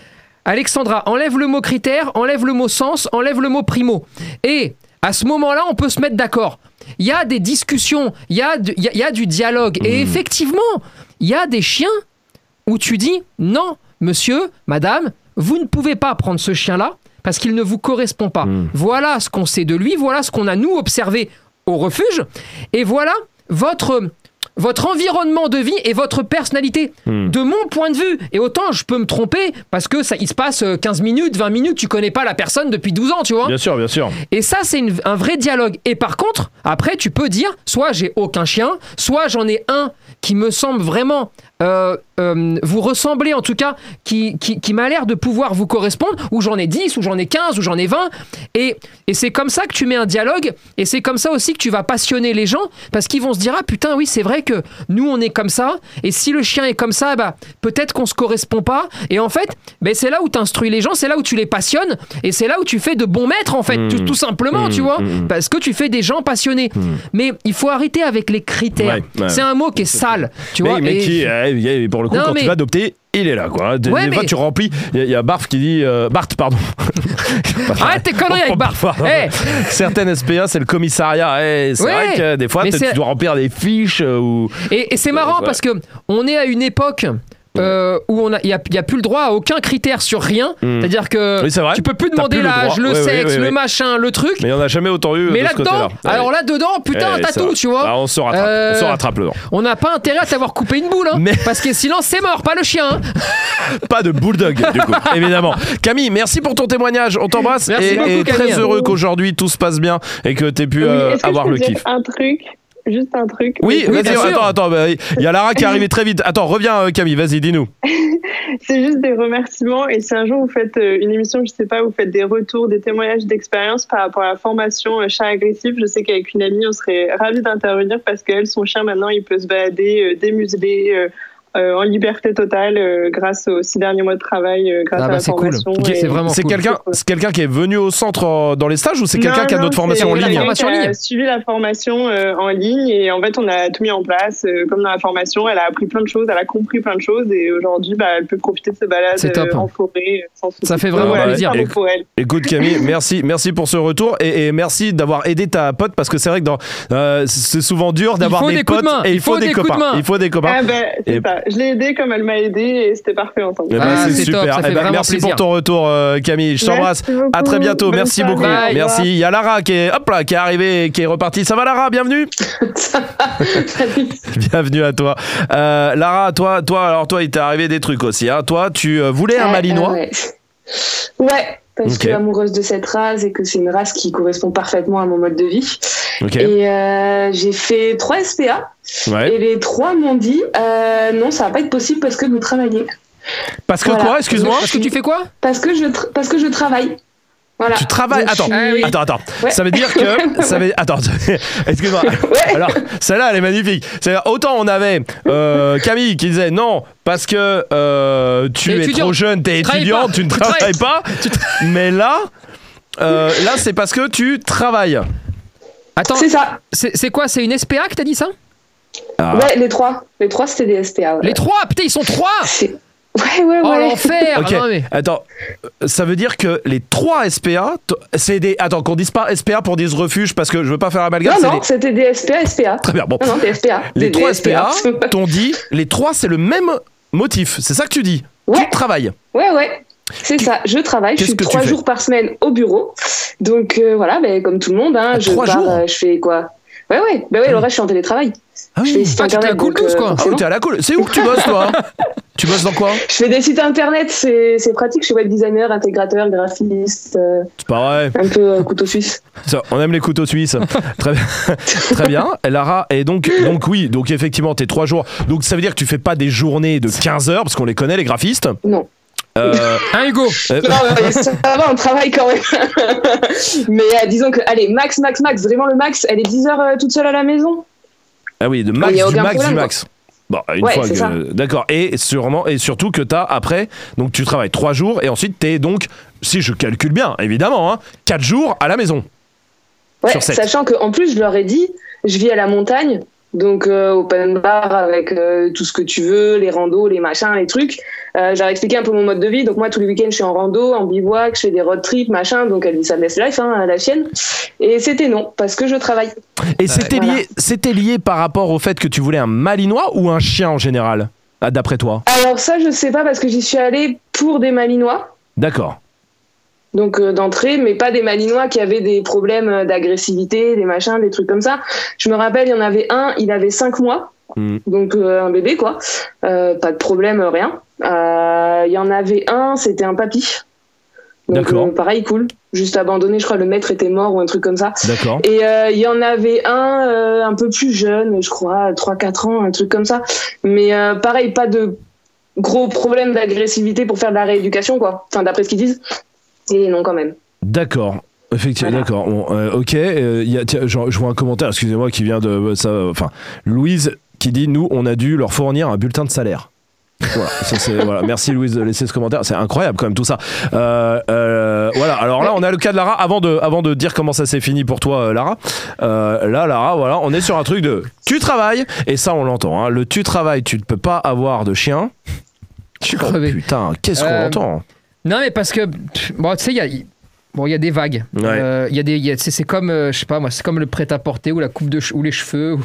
Alexandra, enlève le mot critère, enlève le mot sens, enlève le mot primo. Et à ce moment-là, on peut se mettre d'accord. Il y a des discussions, il y, a du- y a- il y a du dialogue. Et effectivement, il y a des chiens où tu dis non, monsieur, madame, vous ne pouvez pas prendre ce chien-là parce qu'il ne vous correspond pas. Voilà ce qu'on sait de lui, voilà ce qu'on a nous observé au refuge, et voilà votre votre environnement de vie et votre personnalité. De mon point de vue, et autant je peux me tromper parce que ça il se passe euh, 15 minutes, 20 minutes, tu connais pas la personne depuis 12 ans, tu vois. Bien sûr, bien sûr. Et ça, c'est un vrai dialogue. Et par contre, après, tu peux dire, soit j'ai aucun chien, soit j'en ai un qui me semble vraiment euh, euh, vous ressemblez en tout cas, qui, qui, qui m'a l'air de pouvoir vous correspondre, ou j'en ai 10, ou j'en ai 15, ou j'en ai 20. Et, et c'est comme ça que tu mets un dialogue, et c'est comme ça aussi que tu vas passionner les gens, parce qu'ils vont se dire, ah putain, oui, c'est vrai que nous, on est comme ça, et si le chien est comme ça, bah, peut-être qu'on se correspond pas. Et en fait, ben, c'est là où tu instruis les gens, c'est là où tu les passionnes, et c'est là où tu fais de bons maîtres, en fait, Mmh. tout, tout simplement, tu Mmh, vois, mmh. parce que tu fais des gens passionnés. Mais il faut arrêter avec les critères. Ouais, ouais. C'est un mot qui est sale, tu mais, vois. mais et- qui, pour le coup, Non, quand mais- tu vas adopter, il est là, quoi. Des, Ouais, des fois, tu remplis. Il y, a- il y a Barf qui dit. euh, Bart, pardon. Arrête tes conneries avec Barf. Certaines SPA, c'est le commissariat. Eh, c'est Ouais. vrai que des fois, tu dois remplir des fiches euh, ou. Et, et c'est marrant Ouais. parce que on est à une époque. Euh, où on a, il y a, il y a plus le droit à aucun critère sur rien. Mm. C'est-à-dire que Oui, tu peux plus demander le l'âge, le Ouais, ouais, sexe, ouais, le machin, le truc. Mais on n'a jamais autant eu. Mais de ce là-dedans, côté-là. alors là-dedans, putain, Ouais, t'as tout, tu vois. Ah, on se rattrape. Euh, On se rattrape le On n'a pas intérêt à t'avoir coupé une boule, hein, Mais- parce que sinon c'est mort, pas le chien. hein. Pas de bulldog, du coup, évidemment. Camille, merci pour ton témoignage. On t'embrasse. Merci Et, beaucoup, et très heureux qu'aujourd'hui tout se passe bien et que tu aies pu euh, avoir le dire kiff. Un truc, juste un truc. Oui, Oui, vas-y, bien sûr. attends, attends, bah, il y a Lara qui est arrivée très vite. Attends, reviens euh, Camille, vas-y, dis-nous. C'est juste des remerciements. Et si un jour vous faites euh, une émission, je sais pas, vous faites des retours, des témoignages d'expérience par rapport à la formation euh, chat agressif, je sais qu'avec une amie, on serait ravis d'intervenir parce qu'elle, son chien, maintenant, il peut se balader euh, démuselé, euh, en liberté totale, euh, grâce aux six derniers mois de travail, euh, grâce Ah à bah, la cool. formation. C'est vraiment C'est cool. quelqu'un c'est quelqu'un qui est venu au centre euh, dans les stages ou c'est quelqu'un Non, qui a notre formation en c'est ligne quelqu'un Formation qui a ligne. suivi la formation euh, en ligne et en fait on a tout mis en place euh, comme dans la formation. Elle a appris plein de choses, elle a compris plein de choses et aujourd'hui bah, elle peut profiter de ses balades euh, en forêt sans souci. Ça fait vraiment voilà, plaisir. bravo pour elle. Écoute Camille, merci, merci pour ce retour et, et merci d'avoir aidé ta pote parce que c'est vrai que dans, euh, c'est souvent dur d'avoir des, potes de et il faut, des, copains. main. Il faut des copains. Ah c'est Et- ça. Je l'ai aidée comme elle m'a aidé et c'était parfait ensemble. Eh ben, Ah, c'est c'est top, super. ça Eh fait ben, merci plaisir. pour ton retour euh, Camille. Je t'embrasse. À très bientôt. Bonne Merci soirée. beaucoup. Bye. Merci. Il y a Lara qui est, hop là, qui est arrivée, et qui est repartie. Ça va Lara? Bienvenue. Bienvenue à toi. Euh, Lara, toi, toi, alors toi, il t'est arrivé des trucs aussi. Hein. Toi, tu euh, voulais un Ouais, Malinois? ouais. Ouais, parce Ok. que amoureuse de cette race et que c'est une race qui correspond parfaitement à mon mode de vie. Et euh, j'ai fait trois SPA Ouais. et les trois m'ont dit euh, non, ça va pas être possible parce que vous travaillez. Parce que Voilà. quoi Excuse-moi. Parce que tu fais quoi? Parce que je, tra- parce que je travaille. Voilà. Tu travailles. Attends. suis-. Attends, attends. Ouais. Ça veut dire que. Ça veut... Attends, excuse-moi. Ouais. Alors, celle-là, elle est magnifique. C'est autant on avait euh, Camille qui disait non parce que euh, tu es étudiant. trop jeune, t'es Tu travailles étudiante, pas. tu ne travailles pas. Mais là, euh, là, c'est parce que tu travailles. Attends, C'est ça. c'est c'est quoi? C'est une SPA que t'as dit ça? Ah. Ouais, les trois. Les trois, c'était des SPA. ouais. Les trois? Putain, ils sont trois Ouais, ouais, Oh ouais. l'enfer mais- Attends, ça veut dire que les trois SPA, c'est des. Attends, qu'on dise pas SPA pour dire refuge parce que je veux pas faire amalgame. non, non, des- c'était des SPA, SPA. Très bien. Bon, Non, non, des SPA. les Des- trois des SPA t'ont dit les trois c'est le même motif. C'est ça que tu dis. Ouais. Tu travailles. Ouais, ouais. C'est ça, je travaille, je suis trois jours par semaine au bureau. Donc euh, voilà, ben, comme tout le monde, hein, Ah, je trois pars, jours euh, je fais quoi? Ouais, ouais, ben ouais, le reste, je suis en télétravail. Ah Je fais Ah, la internet. donc, quoi. Ah oui, forcément. t'es à la cool. C'est où que tu bosses, toi Tu bosses dans quoi Je fais des sites internet, c'est c'est pratique, je suis web designer, intégrateur, graphiste, euh, C'est pas vrai. un peu euh, couteau suisse. Ça, on aime les couteaux suisses. Très bien. Très bien. Lara, et donc, donc oui, donc effectivement, t'es trois jours. Donc ça veut dire que tu fais pas des journées de 15 heures, parce qu'on les connaît, les graphistes. Non. Euh, Hein Hugo euh, Non, mais ça va, on travaille quand même. mais euh, disons que, allez, max, max, max, vraiment le max, elle est 10 heures euh, toute seule à la maison. ah oui, de max, du max, du problème, max. Bon, une Ouais, fois que. D'accord. Et sûrement, et surtout que t'as après, donc tu travailles trois jours, et ensuite t'es donc, si je calcule bien, évidemment, hein, quatre jours à la maison. Ouais, sachant qu'en plus, je leur ai dit, je vis à la montagne, donc euh, open bar avec euh, tout ce que tu veux, les randos, les machins, les trucs. Euh, j'ai expliqué un peu mon mode de vie. Donc moi, tous les week-ends, je suis en rando, en bivouac, je fais des road trips, machin. Donc elle dit ça laisse life, hein, la chienne. Et c'était non, parce que je travaille. Et c'était Voilà. lié, c'était lié par rapport au fait que tu voulais un malinois ou un chien en général, d'après toi? Alors ça, je sais pas, parce que j'y suis allée pour des malinois. D'accord. Donc euh, d'entrée, mais pas des malinois qui avaient des problèmes euh, d'agressivité, des machins, des trucs comme ça. Je me rappelle, il y en avait un, il avait cinq mois, Mhm. donc euh, un bébé quoi, Euh, pas de problème, rien. Euh, Il y en avait un, c'était un papy. Donc D'accord. euh, pareil, cool. Juste abandonné, je crois le maître était mort ou un truc comme ça. D'accord. Et euh, il y en avait un, euh, un peu plus jeune, je crois, 3-4 ans, un truc comme ça. Mais euh, pareil, pas de gros problème d'agressivité pour faire de la rééducation, quoi. Enfin, d'après ce qu'ils disent. Et non, quand même. D'accord. Effectivement, Voilà. d'accord. Bon, euh, ok. euh, il y a- tiens, je, je vois un commentaire, excusez-moi, qui vient de euh, ça. Enfin, Louise qui dit nous, on a dû leur fournir un bulletin de salaire. Voilà, ça, c'est- voilà. Merci Louise de laisser ce commentaire. C'est incroyable quand même tout ça. Euh, euh, voilà. Alors là, on a le cas de Lara. Avant de, avant de dire comment ça s'est fini pour toi, Lara. euh, là, Lara, voilà, on est sur un truc de tu travailles et ça, on l'entend. hein. Le tu travailles, tu ne peux pas avoir de chien. Je suis Oh, crevé. putain, qu'est-ce qu'on entend? Non, mais parce que, bon, tu sais, il y a. Bon, il y a des vagues. Ouais. Euh, y a des, il y a- c'est c'est comme, euh, je sais pas moi, c'est comme le prêt-à-porter ou la coupe de che- ou les cheveux, ou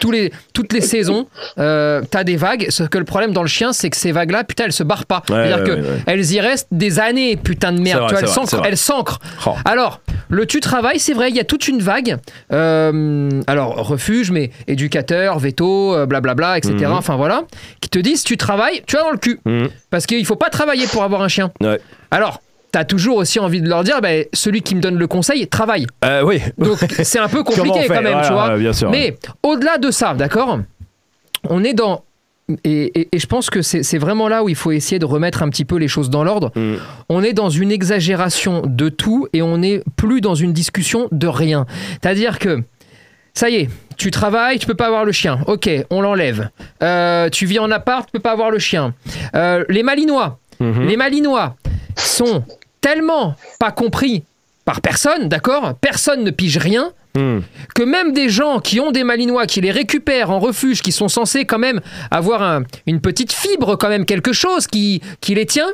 tous les, toutes les saisons. Euh, T'as des vagues. Sauf que le problème dans le chien, c'est que ces vagues-là, putain, elles se barrent pas. Ouais, C'est-à-dire ouais, que elles y restent des années, putain de C'est merde. vrai, tu vois, c'est elles vrai, c'est s'ancrent. vrai. Elles s'ancrent. Oh. Alors, le tu travail, c'est vrai, il y a toute une vague. Euh, alors, refuge, mais éducateur, veto, euh, blablabla, etc. Mhm. Enfin voilà, qui te disent tu travailles, tu as dans le cul. Mhm. Parce qu'il faut pas travailler pour avoir un chien. Ouais. Alors, t'as toujours aussi envie de leur dire, ben, celui qui me donne le conseil, travaille. Euh, oui. Donc, c'est un peu compliqué quand même, tu vois. ouais, Bien sûr. Mais au-delà de ça, d'accord On est dans. Et, et- et je pense que c'est vraiment là où il faut essayer de remettre un petit peu les choses dans l'ordre. Mm. On est dans une exagération de tout et on n'est plus dans une discussion de rien. C'est-à-dire que, ça y est, tu travailles, tu peux pas avoir le chien. Ok, on l'enlève. Euh, tu vis en appart, tu peux pas avoir le chien. Euh, les Malinois, Mhm. les Malinois sont tellement pas compris par personne, d'accord? Personne ne pige rien Hmm. que même des gens qui ont des malinois, qui les récupèrent en refuge, qui sont censés quand même avoir un- une petite fibre, quand même quelque chose qui, qui les tient,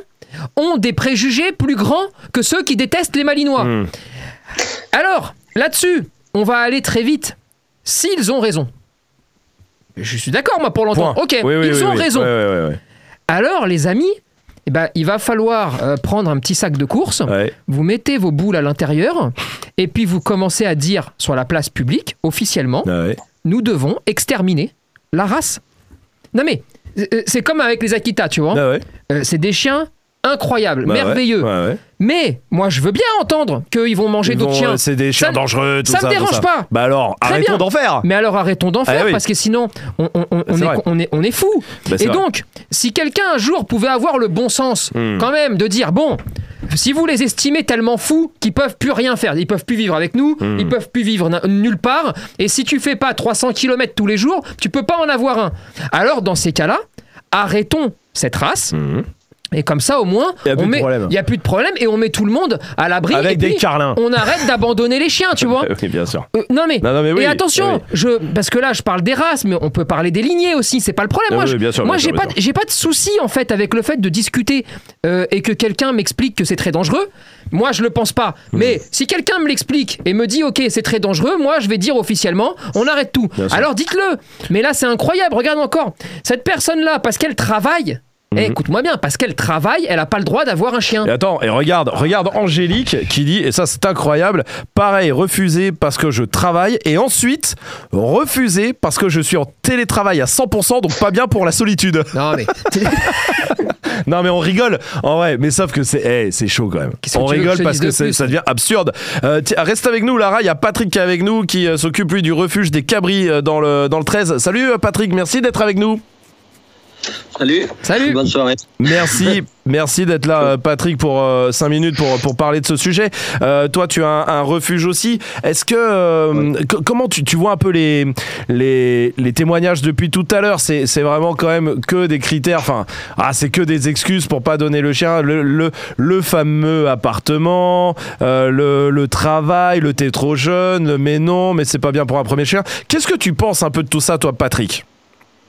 ont des préjugés plus grands que ceux qui détestent les malinois. Hmm. Alors, là-dessus, on va aller très vite. S'ils ont raison. Je suis d'accord, moi, pour l'entendre. Ok, Oui, oui, ils oui, ont raison. Alors, les amis, eh ben, il va falloir euh, prendre un petit sac de course ouais. vous mettez vos boules à l'intérieur et puis vous commencez à dire sur la place publique, officiellement, Ouais, ouais. nous devons exterminer la race. Non mais, euh, c'est comme avec les Akita, tu vois. Ah ouais. Euh, c'est des chiens incroyables, Bah merveilleux. ouais, ouais. Mais moi, je veux bien entendre qu'ils vont manger d'autres chiens. C'est des chiens Ça dangereux, tout ça ça. me dérange ça. pas. Bah alors, Très arrêtons d'en faire. Mais alors arrêtons d'en faire Ah oui. parce que sinon on, est, on, est, on est fou. Bah, Et vrai. donc, si quelqu'un un jour pouvait avoir le bon sens, Hmm. quand même, de dire bon, si vous les estimez tellement fous qu'ils peuvent plus rien faire, ils peuvent plus vivre avec nous, Hmm. ils peuvent plus vivre nulle part, et si tu fais pas 300 km tous les jours, tu peux pas en avoir un. Alors dans ces cas-là, arrêtons cette race. Mhm. Et comme ça, au moins, Y a plus on de met, problème. y a plus de problème et on met tout le monde à l'abri. Avec et des puis, carlins. On arrête d'abandonner les chiens, tu vois. Oui, bien sûr. Euh, non mais, Non, non, mais oui, et attention, oui. je parce que là je parle des races, mais on peut parler des lignées aussi. C'est pas le problème. Ah moi, oui, sûr, moi, j'ai pas, pas de souci en fait avec le fait de discuter euh, et que quelqu'un m'explique que c'est très dangereux. Moi, je le pense pas. Mais si quelqu'un me l'explique et me dit ok, c'est très dangereux, moi, je vais dire officiellement, on arrête tout. Bien. Alors dites-le. Mais là, c'est incroyable. Regarde encore cette personne-là, parce qu'elle travaille. Eh, Mhm. écoute-moi bien, parce qu'elle travaille, elle a pas le droit d'avoir un chien. Et attends, et regarde, regarde Angélique qui dit, et ça c'est incroyable, pareil, refusé parce que je travaille, et ensuite refusé parce que je suis en télétravail à 100%, donc pas bien pour la solitude. Non mais Non mais on rigole, en vrai, mais sauf que c'est eh, c'est chaud quand même. On que rigole parce que ça devient absurde. Euh, tiens, reste avec nous Lara, il y a Patrick qui est avec nous, qui euh, s'occupe lui du refuge des cabris euh, dans le, dans le 13. Salut Patrick, merci d'être avec nous. Salut. Salut. Bonne soirée. Merci, merci d'être là, euh, Patrick, pour 5 minutes pour, pour parler de ce sujet. Euh, toi, tu as un, un refuge aussi. Est-ce que euh, co- comment tu, tu vois un peu les, les, les témoignages depuis tout à l'heure? C'est c'est vraiment quand même que des critères. Enfin, ah, c'est que des excuses pour pas donner le chien. Le, le, le fameux appartement, euh, le, le travail, le t'es trop jeune, le mais non, mais c'est pas bien pour un premier chien. Qu'est-ce que tu penses un peu de tout ça, toi, Patrick?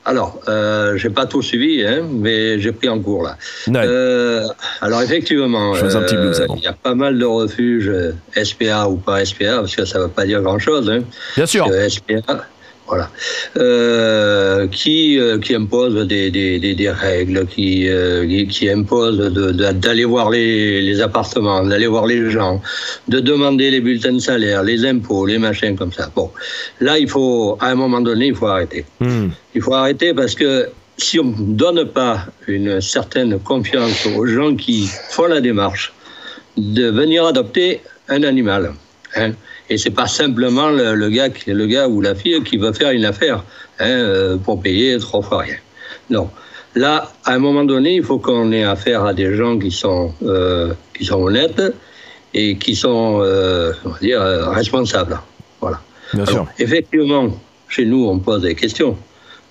Alors, euh, j'ai pas tout suivi, hein, mais j'ai pris en cours là. Euh, alors effectivement, euh, il y a pas mal de refuges SPA ou pas SPA, parce que ça veut pas dire grand-chose. Hein, Bien sûr. SPA, voilà, euh, qui euh, qui impose des, des, des, des règles, qui euh, qui, qui impose d'aller voir les, les appartements, d'aller voir les gens, de demander les bulletins de salaire, les impôts, les machins comme ça. Bon, là il faut à un moment donné il faut arrêter. Hmm. Il faut arrêter parce que si on ne donne pas une certaine confiance aux gens qui font la démarche de venir adopter un animal, hein, Et c'est pas simplement le, le gars, qui- le gars ou la fille qui veut faire une affaire hein, euh, pour payer trois fois rien. Non. Là, à un moment donné, il faut qu'on ait affaire à des gens qui sont, euh, qui sont honnêtes et qui sont, euh, on va dire, euh, responsables. Voilà. Bien sûr. Effectivement, chez nous, on pose des questions.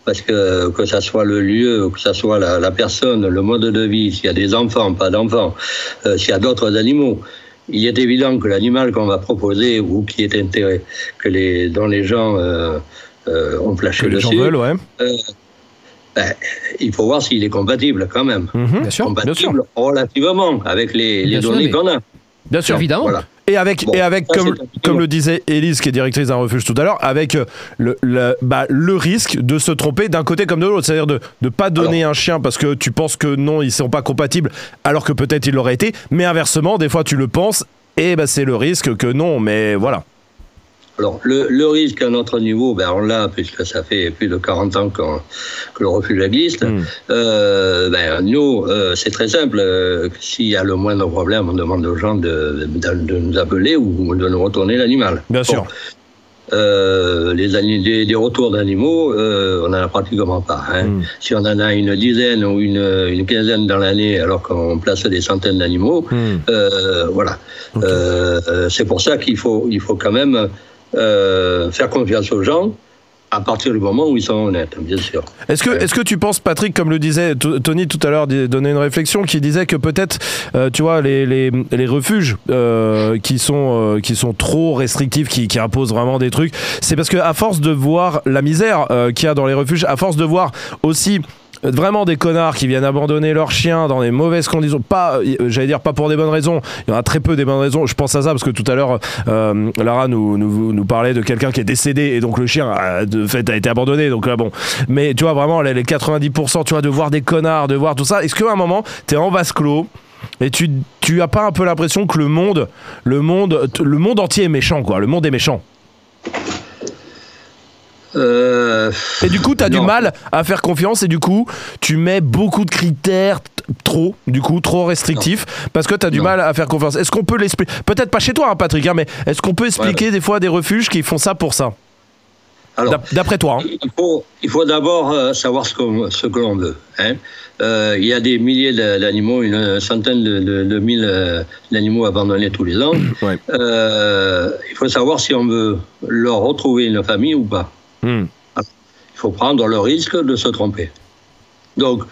Parce que que ça soit le lieu, que ça soit la, la personne, le mode de vie, s'il y a des enfants, pas d'enfants, euh, s'il y a d'autres animaux, il est évident que l'animal qu'on va proposer ou qui est intérêt, que les, dont les gens euh, euh, ont flashé Que les gens dessus, veulent, ouais. ben, il faut voir s'il est compatible quand même. Mhm. Bien sûr. compatible sûr. relativement avec les, les données mais- qu'on a. Bien sûr. Évidemment. Voilà. Et avec, Bon, et avec ça, comme, comme le disait Élise, qui est directrice d'un refuge tout à l'heure, avec euh, le, le, bah, le risque de se tromper d'un côté comme de l'autre. C'est-à-dire de ne pas donner un chien parce que tu penses que non, ils ne sont pas compatibles, alors que peut-être ils l'auraient été. Mais inversement, des fois, tu le penses, et bah, c'est le risque que non, mais voilà. Alors, le, le risque à notre niveau, ben, on l'a, puisque ça fait plus de 40 ans qu'on- que le refuge existe. Mm. Euh, ben, nous, euh, c'est très simple. euh, S'il y a le moindre problème, on demande aux gens de, de, de nous appeler ou de nous retourner l'animal. Bien Bon. sûr. Euh, les des, des retours d'animaux, euh, on n'en a pratiquement pas. Hein. Mm. Si on en a une dizaine ou une, une quinzaine dans l'année, alors qu'on place des centaines d'animaux, Mm. euh, voilà. Ok. Euh, euh, c'est pour ça qu'il faut, il faut quand même euh, faire confiance aux gens à partir du moment où ils sont honnêtes, bien sûr. Est-ce que, est-ce que tu penses, Patrick, comme le disait Tony tout à l'heure, donnait une réflexion qui disait que peut-être, euh, tu vois, les, les, les refuges euh, qui, sont, qui sont trop restrictifs, qui, qui imposent vraiment des trucs, c'est parce que à force de voir la misère qu'il y a dans les refuges, à force de voir aussi vraiment des connards qui viennent abandonner leurs chiens dans des mauvaises conditions. Pas euh, j'allais dire pas pour des bonnes raisons. Il y en a très peu des bonnes raisons. Je pense à ça parce que tout à l'heure euh, Lara nous, nous, parlait de quelqu'un qui est décédé et donc le chien a, été abandonné. Donc bon. Mais tu vois vraiment les les 90% tu vois de voir des connards de voir tout ça est-ce qu'à un moment t'es en vase clos et tu tu as pas un peu l'impression que le monde le monde le monde entier est méchant quoi. Le monde est méchant Euh, et du coup, tu as du mal à faire confiance et du coup, tu mets beaucoup de critères trop, du coup, trop restrictifs parce que tu as du Non. mal à faire confiance. Est-ce qu'on peut l'expliquer Peut-être pas chez toi, hein, Patrick, hein, mais est-ce qu'on peut expliquer des fois des refuges qui font ça pour ça? D'après toi. hein. il faut, d'abord euh, savoir ce, qu'on- ce que l'on veut. Hein. Euh, il y a des milliers d'animaux, une centaine de, de, de mille d'animaux abandonnés tous les ans. Ouais. Euh, il faut savoir si on veut leur retrouver une famille ou pas. Hmm. Il faut prendre le risque de se tromper. Donc,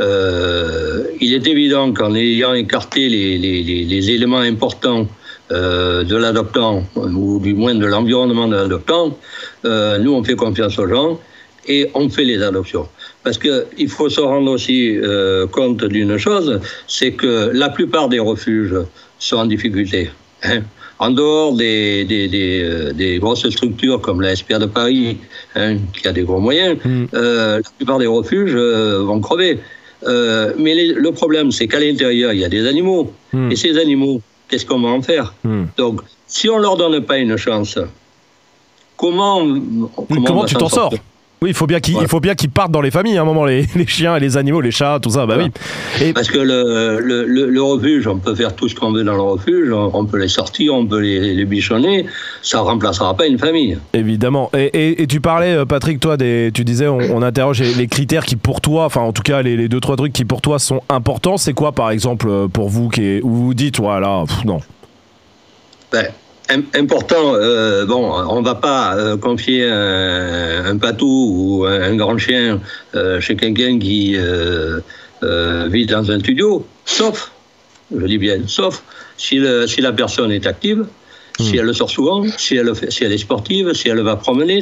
euh, il est évident qu'en ayant écarté les, éléments importants euh, de l'adoptant, ou du moins de l'environnement de l'adoptant, euh, nous, on fait confiance aux gens et on fait les adoptions. Parce qu'il faut se rendre aussi euh, compte d'une chose, c'est que la plupart des refuges sont en difficulté. hein. En dehors des, des, des, euh, des grosses structures comme la SPA de Paris, hein, qui a des gros moyens, Mm. euh, la plupart des refuges euh, vont crever. Euh, mais les- le problème, c'est qu'à l'intérieur, il y a des animaux. Mm. Et ces animaux, qu'est-ce qu'on va en faire? Hmm. Donc, si on leur donne pas une chance, comment comment, Comment tu t'en sors? Oui, il faut bien qu'ils Voilà. il faut bien qu'ils partent dans les familles à un moment, les, les chiens, les animaux, les chats, tout ça. Bah Voilà. oui. Et, Parce que le, le, le, le refuge, on peut faire tout ce qu'on veut dans le refuge, on, on peut les sortir, on peut les, les bichonner, ça ne remplacera pas une famille. Évidemment. Et, et- et tu parlais, euh, Patrick, toi, des, tu disais, on, on interroge les, critères qui pour toi, enfin en tout cas les, les deux trois trucs qui pour toi sont importants. C'est quoi, par exemple, euh, pour vous qui est, où vous dites, voilà, pff, non. Ben, important, euh, bon, on va pas euh, confier un, un patou ou un, un grand chien euh, chez quelqu'un qui euh, euh, vit dans un studio, sauf, je dis bien, sauf si, le, si la personne est active, si elle le sort souvent, si elle, fait- si elle est sportive, si elle va promener.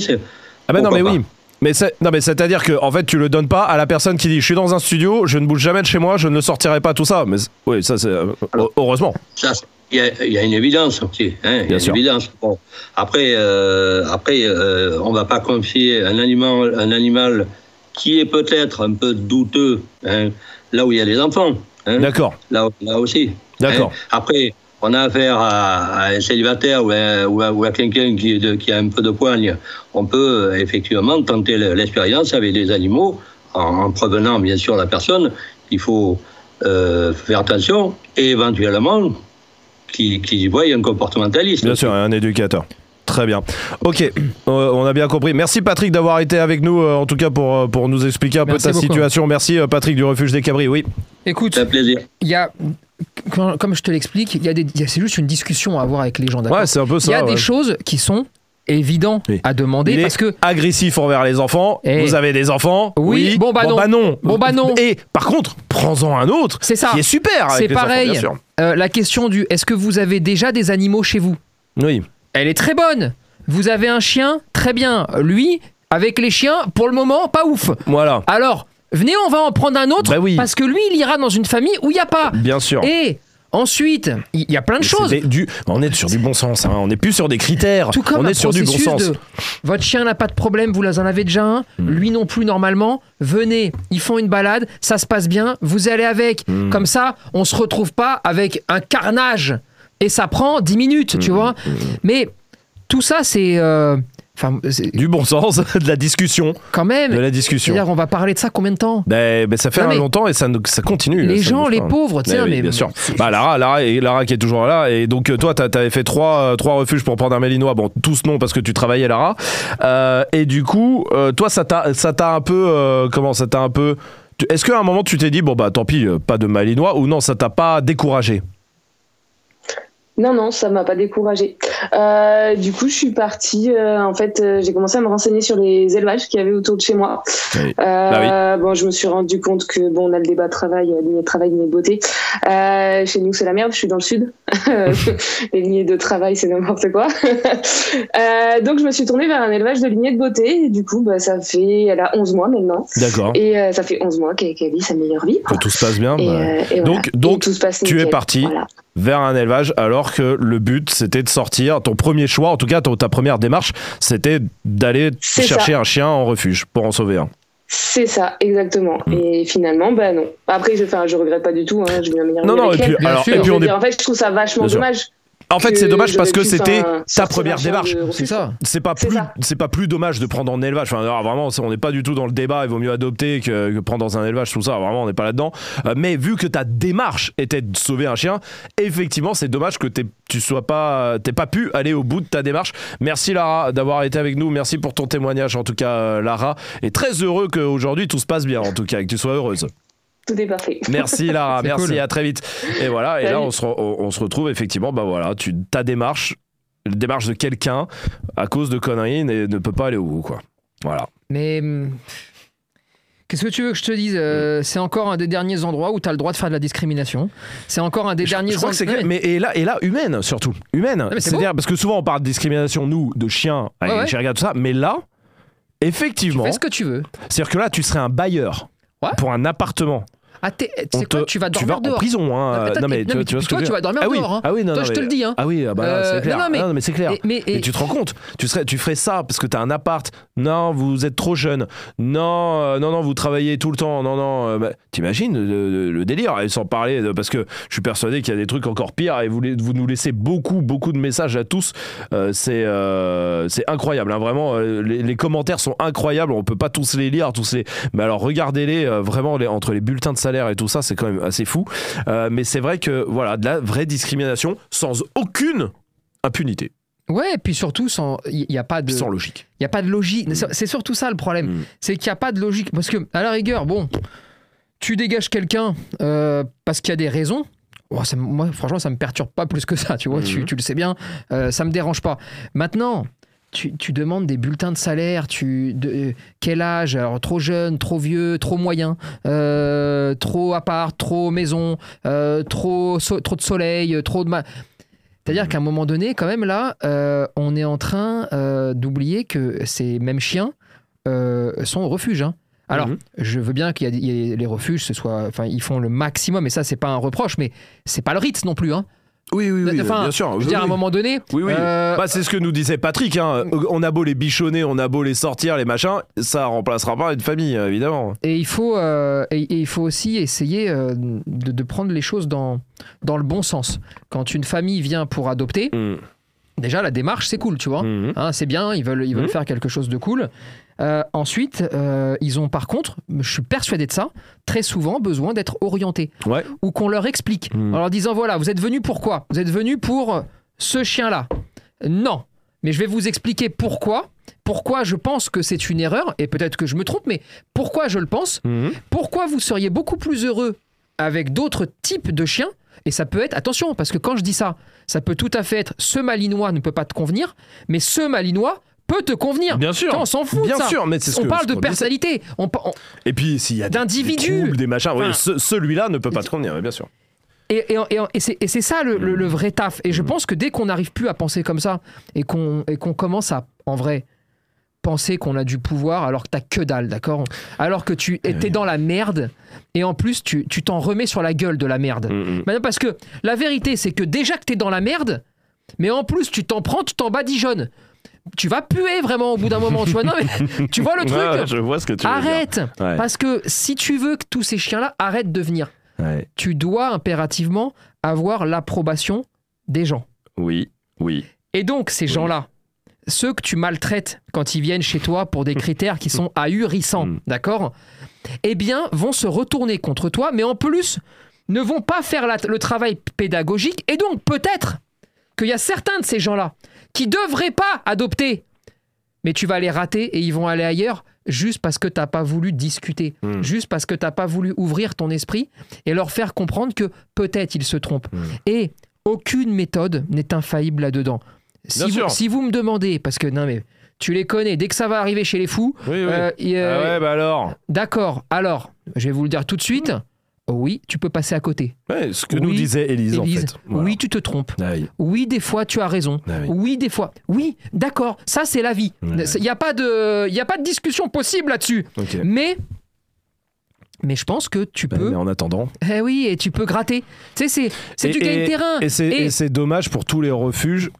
Ah ben non, mais oui. Mais non, mais c'est-à-dire que en fait, tu le donnes pas à la personne qui dit, je suis dans un studio, je ne bouge jamais de chez moi, je ne le sortirai pas, tout ça. Mais oui, ça c'est euh, heureusement. Ça, y, a- il y a une évidence aussi. Hein, il y a Bien une sûr. évidence. Bon. Après, euh, après euh, on va pas confier un animal, un animal qui est peut-être un peu douteux hein, là où il y a des enfants. Hein, D'accord, là, là aussi. d'accord. Hein. Après, on a affaire à, à un célibataire ou à, ou à- ou à quelqu'un qui, a un peu de poigne. On peut euh, effectivement tenter le- l'expérience avec des animaux en, en prévenant bien sûr la personne qu'il faut euh, faire attention et éventuellement y voie un comportementaliste. Bien sûr, un éducateur. Très bien. Ok, euh, on a bien compris. Merci Patrick d'avoir été avec nous, euh, en tout cas pour, euh, pour nous expliquer un Merci peu ta beaucoup. situation. Merci Patrick du refuge des cabris. Oui. Écoute, il y a, comme je te l'explique, il y a des, il y a- c'est juste une discussion à avoir avec les gens. d'accord Ouais, c'est un peu Il ça. y a ouais. des choses qui sont évidentes Oui. à demander Il est parce que agressif envers les enfants. Eh. Vous avez des enfants Oui, bon bah non. non. Bon bah non. Et par contre, prends-en un autre. c'est ça. Qui est super. C'est enfants, pareil. bien sûr. Euh, la question du est-ce que vous avez déjà des animaux chez vous? Oui. Elle est très bonne. Vous avez un chien Très bien. Lui, avec les chiens, pour le moment, pas ouf. Voilà. Alors, venez, on va en prendre un autre Bah oui. parce que lui, il ira dans une famille où il n'y a pas. Bien sûr. Et ensuite, il y a plein de Mais choses. c'est des- du- on est sur du bon sens. hein. On n'est plus sur des critères. Tout comme on est sur du bon sens. de votre chien n'a pas de problème, vous en avez déjà un, Hmm. lui non plus normalement. Venez, ils font une balade, ça se passe bien, vous allez avec. Hmm. Comme ça, on se retrouve pas avec un carnage et ça prend 10 minutes, Hmm. tu vois. Mais tout ça, c'est euh, enfin, Du bon sens, de la discussion. quand même. De la discussion. C'est-à-dire, on va parler de ça combien de temps? Ben, ben, ça fait Non, longtemps et ça, ça continue. Les ça gens, les pauvres, sais, Mais bien sûr. Bah Lara, Lara, et Lara qui est toujours là. Et donc euh, toi, t'avais fait trois, euh, trois refuges pour prendre un Mélinois. Bon, tous non parce que tu travaillais Lara. Euh, et du coup, euh, toi, ça t'a, un peu, euh, comment, ça t'a un peu. Est-ce qu'à un moment tu t'es dit bon bah tant pis, pas de Malinois ou non, ça t'a pas découragé? Non, non, ça m'a pas découragé. Euh, du coup, je suis partie. euh, en fait, euh, j'ai commencé à me renseigner sur les élevages qu'il y avait autour de chez moi. Oui. Euh, Bah Bon, je me suis rendu compte que bon, on a le débat travail, euh, lignée de travail, lignée de beauté. Euh, chez nous, c'est la merde. Je suis dans le sud. les lignées de travail, c'est n'importe quoi. euh, donc, je me suis tournée vers un élevage de lignées de beauté. Et du coup, bah, ça fait, elle a 11 mois maintenant. D'accord. Et euh, ça fait 11 mois qu'elle vit sa meilleure vie. Que tout se passe bien. Et, bah, euh, et Donc- voilà. donc, Et tout se passe tu es nickel. parti. Voilà. Vers un élevage alors que le but c'était de sortir ton premier choix en tout cas ton- ta première démarche c'était d'aller chercher un chien en refuge pour en sauver un C'est ça, exactement. Mm. Et finalement, bah non. Après, je, enfin, je regrette pas du tout. Hein, je vis ma meilleure non non et puis, alors, et Mais puis je on veux est dire, en fait, je trouve ça vachement Bien sûr. dommage. En fait c'est dommage parce que c'était ta première démarche. C'est ça. c'est pas plus c'est pas plus dommage de prendre en élevage. Enfin alors, vraiment c'est- on n'est pas du tout dans le débat il vaut mieux adopter que, que prendre dans un élevage tout ça. Vraiment on n'est pas là dedans mais vu que ta démarche était de sauver un chien effectivement c'est dommage que tu sois pas t'aies pas pu aller au bout de ta démarche. Merci Lara d'avoir été avec nous. Merci pour ton témoignage en tout cas euh, Lara. Et très heureux qu'aujourd'hui tout se passe bien en tout cas et que tu sois heureuse Tout est parfait. Merci Lara, merci, cool. à très vite. Et voilà, et là on se, re- on, on se retrouve effectivement, bah voilà, tu, ta démarche, la démarche de quelqu'un, à cause de conneries, ne, ne peut pas aller au bout, quoi. Voilà. Mais hum, qu'est-ce que tu veux que je te dise Euh, C'est encore un des derniers endroits où tu as le droit de faire de la discrimination. C'est encore un des Je- derniers je crois que que- mais et là, et là, humaine surtout, humaine. c'est C'est-à-dire parce que souvent on parle de discrimination nous de chiens, Ouais, ouais. tout ça, mais là, tu effectivement, fais ce que tu veux. c'est-à-dire que là tu serais un bailleur Pour un appartement. Ah, tu sais quoi te- Tu vas tu dormir vas en prison, hein. Attends, non mais, non, tu, mais toi, tu vas dormir ah oui, dehors, hein. Ah oui, non, Toi, non, je te le dis, hein. Ah oui, ah bah, Euh, c'est clair. non, mais- non, mais c'est clair. Et- mais- et- Et tu te rends compte, tu, serais, tu ferais ça parce que tu as un appart. Non, vous êtes trop jeune. Non, euh, non, non, vous travaillez tout le temps. Non, non. euh, bah, T'imagines le, le- le délire Et sans parler, de- parce que je suis persuadé qu'il y a des trucs encore pires et vous, nous laissez beaucoup, beaucoup de messages à tous. Euh, c'est euh, c'est incroyable, hein, vraiment. euh, les, les commentaires sont incroyables. On peut pas tous les lire, tous les. Mais alors regardez-les, euh, vraiment, les- entre les bulletins de salaire et tout ça, c'est quand même assez fou. Euh, mais c'est vrai que, voilà, de la vraie discrimination sans aucune impunité, Ouais, et puis surtout, sans- il n'y a pas de. sans logique. Il n'y a pas de logique. C'est- C'est surtout ça le problème. Mm. C'est qu'il n'y a pas de logique. Parce que, à la rigueur, bon, tu dégages quelqu'un euh, parce qu'il y a des raisons. Oh, ça moi, franchement, ça me perturbe pas plus que ça. Tu vois, tu, tu le sais bien. euh, ça me dérange pas. Maintenant. Tu, tu demandes des bulletins de salaire, tu de, euh, quel âge? Alors trop jeune, trop vieux, trop moyen, euh, trop appart, trop maison, euh, trop so- trop de soleil, trop de ma- c'est-à-dire qu'à un moment donné, quand même, là, euh, on est en train d'oublier que ces mêmes chiens sont au refuge. hein. Alors, Mhm. je veux bien qu'il y ait- il y ait les refuges, ce soit, enfin, ils font le maximum, et ça, c'est pas un reproche, mais c'est pas le Ritz non plus. Hein. Oui, oui, Enfin, bien sûr. Je veux Oui, dire, à un oui. moment donné, Oui, oui. euh, Bah, c'est ce que nous disait Patrick. hein. On a beau les bichonner, on a beau les sortir, les machins, ça remplacera pas une famille, évidemment. et il faut, euh, et, et il faut aussi essayer euh, de, de prendre les choses dans, dans le bon sens. Quand une famille vient pour adopter, Mhm. déjà la démarche c'est cool, tu vois. Mhm. Hein, c'est bien, ils veulent, ils veulent faire quelque chose de cool. Euh, ensuite, euh, ils ont par contre, je suis persuadé de ça, très souvent besoin d'être orientés Ouais. ou qu'on leur explique Mhm. en leur disant voilà, vous êtes venu pourquoi Vous êtes venu pour ce chien-là Non. mais je vais vous expliquer pourquoi. Pourquoi je pense que c'est une erreur, et peut-être que je me trompe, mais pourquoi je le pense? Mhm. Pourquoi vous seriez beaucoup plus heureux avec d'autres types de chiens? Et ça peut être, attention, parce que quand je dis ça, ça peut tout à fait être ce malinois ne peut pas te convenir, mais ce malinois peut te convenir. Bien sûr. On s'en fout de Bien ça. sûr, mais c'est ce on que- parle ce de qu'on disait. personnalité. On, pa- on- Et puis s'il y a des- D'individus. des troubles, des machins, oui, Enfin- ce- celui-là ne peut pas te convenir, bien sûr. Et, et- et- et c'est et c'est ça le, le- le vrai taf. Et je pense que dès qu'on n'arrive plus à penser comme ça et qu'on et qu'on commence à, en vrai, penser qu'on a du pouvoir alors que t'as que dalle, d'accord? Alors que tu étais dans la merde et en plus tu tu t'en remets sur la gueule de la merde. Mhm. Maintenant, parce que la vérité, c'est que déjà que t'es dans la merde, mais en plus tu t'en prends, tu t'en badigeonnes. Tu vas puer vraiment au bout d'un moment, tu vois. Non, mais tu vois le truc Ouais, je vois ce que tu veux dire. Arrête Ouais. Parce que si tu veux que tous ces chiens-là arrêtent de venir, Ouais. tu dois impérativement avoir l'approbation des gens. Oui, oui. Et donc, ces gens-là, ceux que tu maltraites quand ils viennent chez toi pour des critères qui sont ahurissants, Mm. d'accord Eh bien, vont se retourner contre toi, mais en plus, ne vont pas faire la- le travail pédagogique. Et donc, peut-être qu'il y a certains de ces gens-là qui devraient pas adopter, mais tu vas les rater et ils vont aller ailleurs juste parce que t'as pas voulu discuter, Mm. juste parce que t'as pas voulu ouvrir ton esprit et leur faire comprendre que peut-être ils se trompent. Mm. Et aucune méthode n'est infaillible là-dedans. Si vous, sûr. si vous me demandez, parce que non mais tu les connais, dès que ça va arriver chez les fous, Oui, oui. euh, et, euh, ah ouais, bah alors. d'accord, alors, je vais vous le dire tout de suite, oui, tu peux passer à côté. Ouais, ce que Oui, nous disait Élise, en fait. Voilà. oui, tu te trompes. Ah oui. Des fois, tu as raison. Ah oui. Des fois. Oui, d'accord, ça c'est la vie. Il Ouais. n'y a, pas de- y a pas de discussion possible là-dessus. Mais, mais je pense que tu Bah, peux... mais en attendant. Eh oui, et tu peux gratter. Tu sais, c'est- du gagne-terrain. Et c'est Et- c'est dommage pour tous les refuges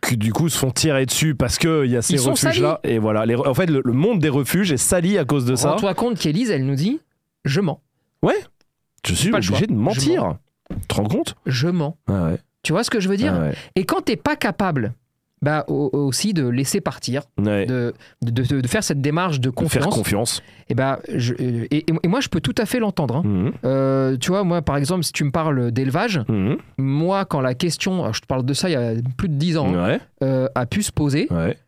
qui du coup se font tirer dessus parce qu'il y a ces refuges-là. Et voilà, les en fait, le, le monde des refuges est sali à cause de ça. Rends-toi compte qu'Élise, elle nous dit Je mens. Je suis obligé de mentir. Tu te rends compte? Je mens. Ah ouais. Tu vois ce que je veux dire? Ah ouais. Et quand t'es pas capable, bah au- aussi de laisser partir, Ouais. de, de, de- de faire cette démarche de De faire confiance. confiance. et bah, je- et, moi, je peux tout à fait l'entendre. hein. Mhm. Euh, tu vois, moi, par exemple, si tu me parles d'élevage, Mhm. moi, quand la question, alors, je te parle de ça il y a plus de 10 ans, hein, euh, a pu se poser, Ouais.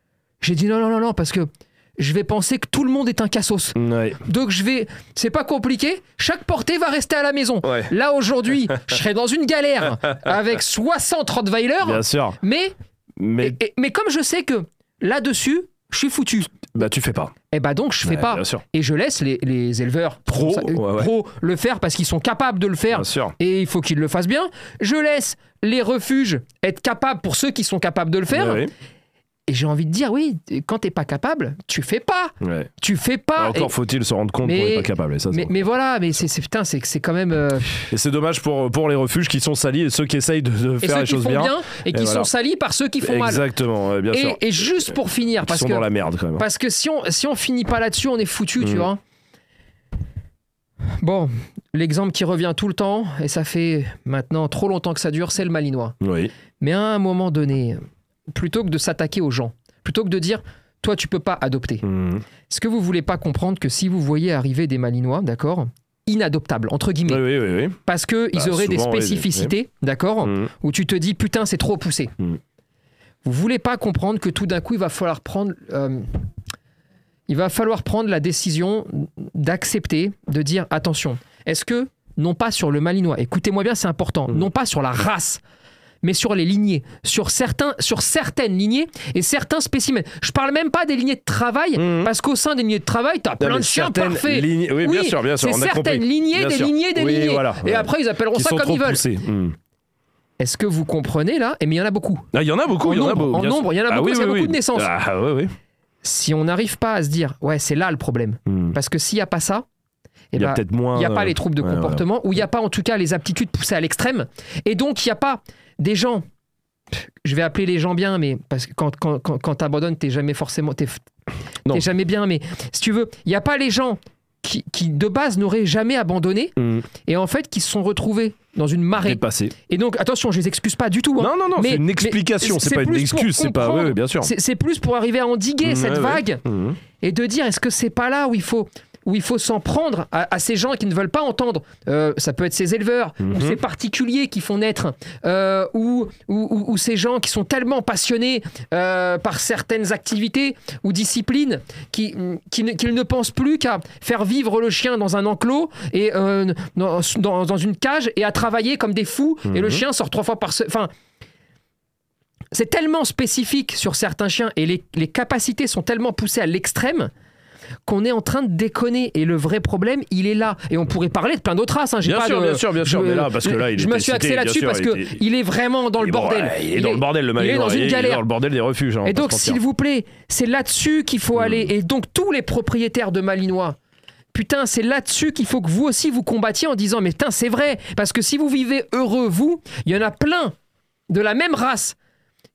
j'ai dit non, non, non, non, parce que je vais penser que tout le monde est un cassos. Ouais. Donc je vais, c'est pas compliqué, chaque portée va rester à la maison. Ouais. Là aujourd'hui, je serai dans une galère avec 60 Rottweiler, Bien sûr. mais, Mais et- et- mais comme je sais que là-dessus, je suis foutu, bah tu fais pas. et bah donc je fais Ouais, pas. Bien sûr. Et je laisse les, les éleveurs Pro, ça- euh, ouais, ouais. pro le faire parce qu'ils sont capables de le faire Bien sûr. et il faut qu'ils le fassent bien. Je laisse les refuges être capables pour ceux qui sont capables de le faire. Et j'ai envie de dire, oui, quand t'es pas capable, tu fais pas. ouais. Tu fais pas. Encore Et- faut-il se rendre compte qu'on n'est pas capable. Et, ça, c'est- mais, mais voilà, mais c'est putain, c'est c'est quand même. euh, et c'est dommage pour, pour les refuges qui sont salis et ceux qui essayent de, faire les choses bien, bien. et qui sont salis par ceux qui font mal. Exactement, bien sûr. Et, juste pour finir, Qui parce sont que dans la merde quand même. parce que si on si on finit pas là-dessus, on est foutu, tu Mhm. vois. Bon, l'exemple qui revient tout le temps et ça fait maintenant trop longtemps que ça dure, c'est le malinois. Oui. Mais à un moment donné, plutôt que de s'attaquer aux gens, plutôt que de dire toi tu peux pas adopter, est-ce que vous voulez pas comprendre que si vous voyez arriver des malinois, d'accord, inadoptables entre guillemets, oui, oui. oui. parce que ils Bah, auraient des souvent, spécificités, d'accord, Mhm. où tu te dis putain c'est trop poussé. Mm. Vous voulez pas comprendre que tout d'un coup il va falloir prendre, euh, il va falloir prendre la décision d'accepter, de dire attention, est-ce que non pas sur le malinois, écoutez-moi bien c'est important, non pas sur la race. Mais sur les lignées, sur, certains, sur certaines lignées et certains spécimens. Je parle même pas des lignées de travail, Mhm. parce qu'au sein des lignées de travail, tu as plein mais de chiens parfaits. lignes- Oui, bien sûr, bien sûr. C'est certaines compris. lignées Bien des sûr. lignées des Oui, lignées. voilà, Et ouais. après, ils appelleront Qui ça comme ils veulent. Mhm. Est-ce que vous comprenez là Eh bien, il y en a beaucoup. Ah, il y en a beaucoup, En il y en a beaucoup. en nombre, il y en a Ah beaucoup, oui, qu'il y a oui, beaucoup de oui. naissances. Ah oui, oui. Si on n'arrive pas à se dire, ouais, c'est là le problème. Mhm. Parce que s'il n'y a pas ça, eh Il y a il n'y a pas euh, les troubles de ouais, comportement, ou il n'y a pas en tout cas les aptitudes poussées à l'extrême. Et donc, il n'y a pas des gens. Je vais appeler les gens bien, mais parce que quand, quand, quand, quand t'abandonnes, t'es jamais forcément. T'es, t'es jamais bien, mais si tu veux, il n'y a pas les gens qui, qui de base n'auraient jamais abandonné Mhm. et en fait qui se sont retrouvés dans une marée. Dépassé. Et donc, attention, je les excuse pas du tout. hein. Non, non, non, Mais- c'est une explication, c'est c'est pas une excuse, c'est pas. Oui, bien sûr. C'est, c'est plus pour arriver à endiguer cette ouais, ouais. vague Mhm. et de dire est-ce que c'est pas là où il faut où il faut s'en prendre à, à ces gens qui ne veulent pas entendre. Euh, ça peut être ces éleveurs ou ces particuliers qui font naître, euh, ou, ou, ou- ou ces gens qui sont tellement passionnés euh, par certaines activités ou disciplines qui, qui ne- qu'ils ne pensent plus qu'à faire vivre le chien dans un enclos et dans, dans- dans une cage et à travailler comme des fous. Et le chien sort trois fois par semaine. Enfin, c'est tellement spécifique sur certains chiens et les, les capacités sont tellement poussées à l'extrême qu'on est en train de déconner. Et le vrai problème, il est là. Et on pourrait parler de plein d'autres races. hein. Bien pas sûr, de- bien sûr, bien sûr, je- mais là, parce que là, il je me suis axé là-dessus bien parce sûr, que il était- il est vraiment dans le bon, bordel. il est dans le bordel, le il est dans une Il est galère. dans le bordel des refuges. hein, Et donc, s'il vous plaît, c'est là-dessus qu'il faut aller. Et donc, tous les propriétaires de Malinois, putain, c'est là-dessus qu'il faut que vous aussi vous combattiez en disant, mais putain, c'est vrai. Parce que si vous vivez heureux, vous, il y en a plein de la même race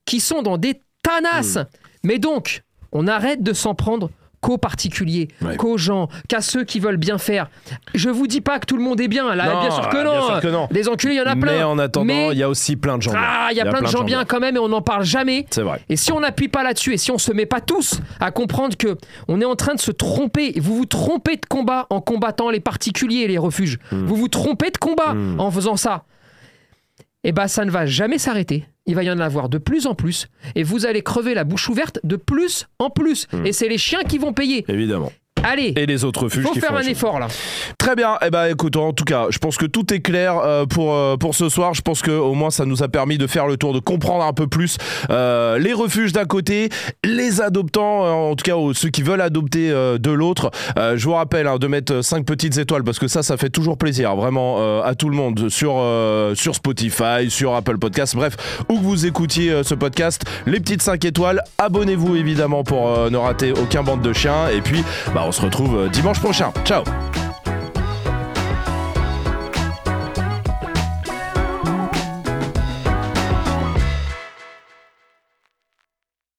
qui sont dans des tanasses. Hmm. Mais donc, on arrête de s'en prendre qu'aux particuliers, Ouais. qu'aux gens, qu'à ceux qui veulent bien faire. Je vous dis pas que tout le monde est bien, là, Non, bien sûr que bien non. sûr que non. Des enculés, il y en a plein. Mais en attendant, Mais- il y a aussi plein de gens bien. Ah, il y a plein de gens bien quand même et on n'en parle jamais. C'est vrai. Et si on n'appuie pas là-dessus et si on se met pas tous à comprendre que on est en train de se tromper, vous vous trompez de combat en combattant les particuliers et les refuges. Hmm. Vous vous trompez de combat en faisant ça. Et ben ça ne va jamais s'arrêter. Il va y en avoir de plus en plus et vous allez crever la bouche ouverte de plus en plus. Et c'est les chiens qui vont payer. Évidemment. Allez. Et les autres il refuges faut qui faire font un effort là. Très bien. Eh ben, écoute, en tout cas, je pense que tout est clair euh, pour euh, pour ce soir. Je pense que au moins ça nous a permis de faire le tour, de comprendre un peu plus euh, les refuges d'un côté, les adoptants, en tout cas ceux qui veulent adopter de l'autre. Je vous rappelle hein, de mettre 5 petites étoiles parce que ça, ça fait toujours plaisir, vraiment à tout le monde sur sur Spotify, sur Apple Podcasts, bref, où que vous écoutiez ce podcast, les petites 5 étoiles. Abonnez-vous évidemment pour ne rater aucun bande de chiens. Et puis, bah, on se retrouve euh, dimanche prochain. Ciao.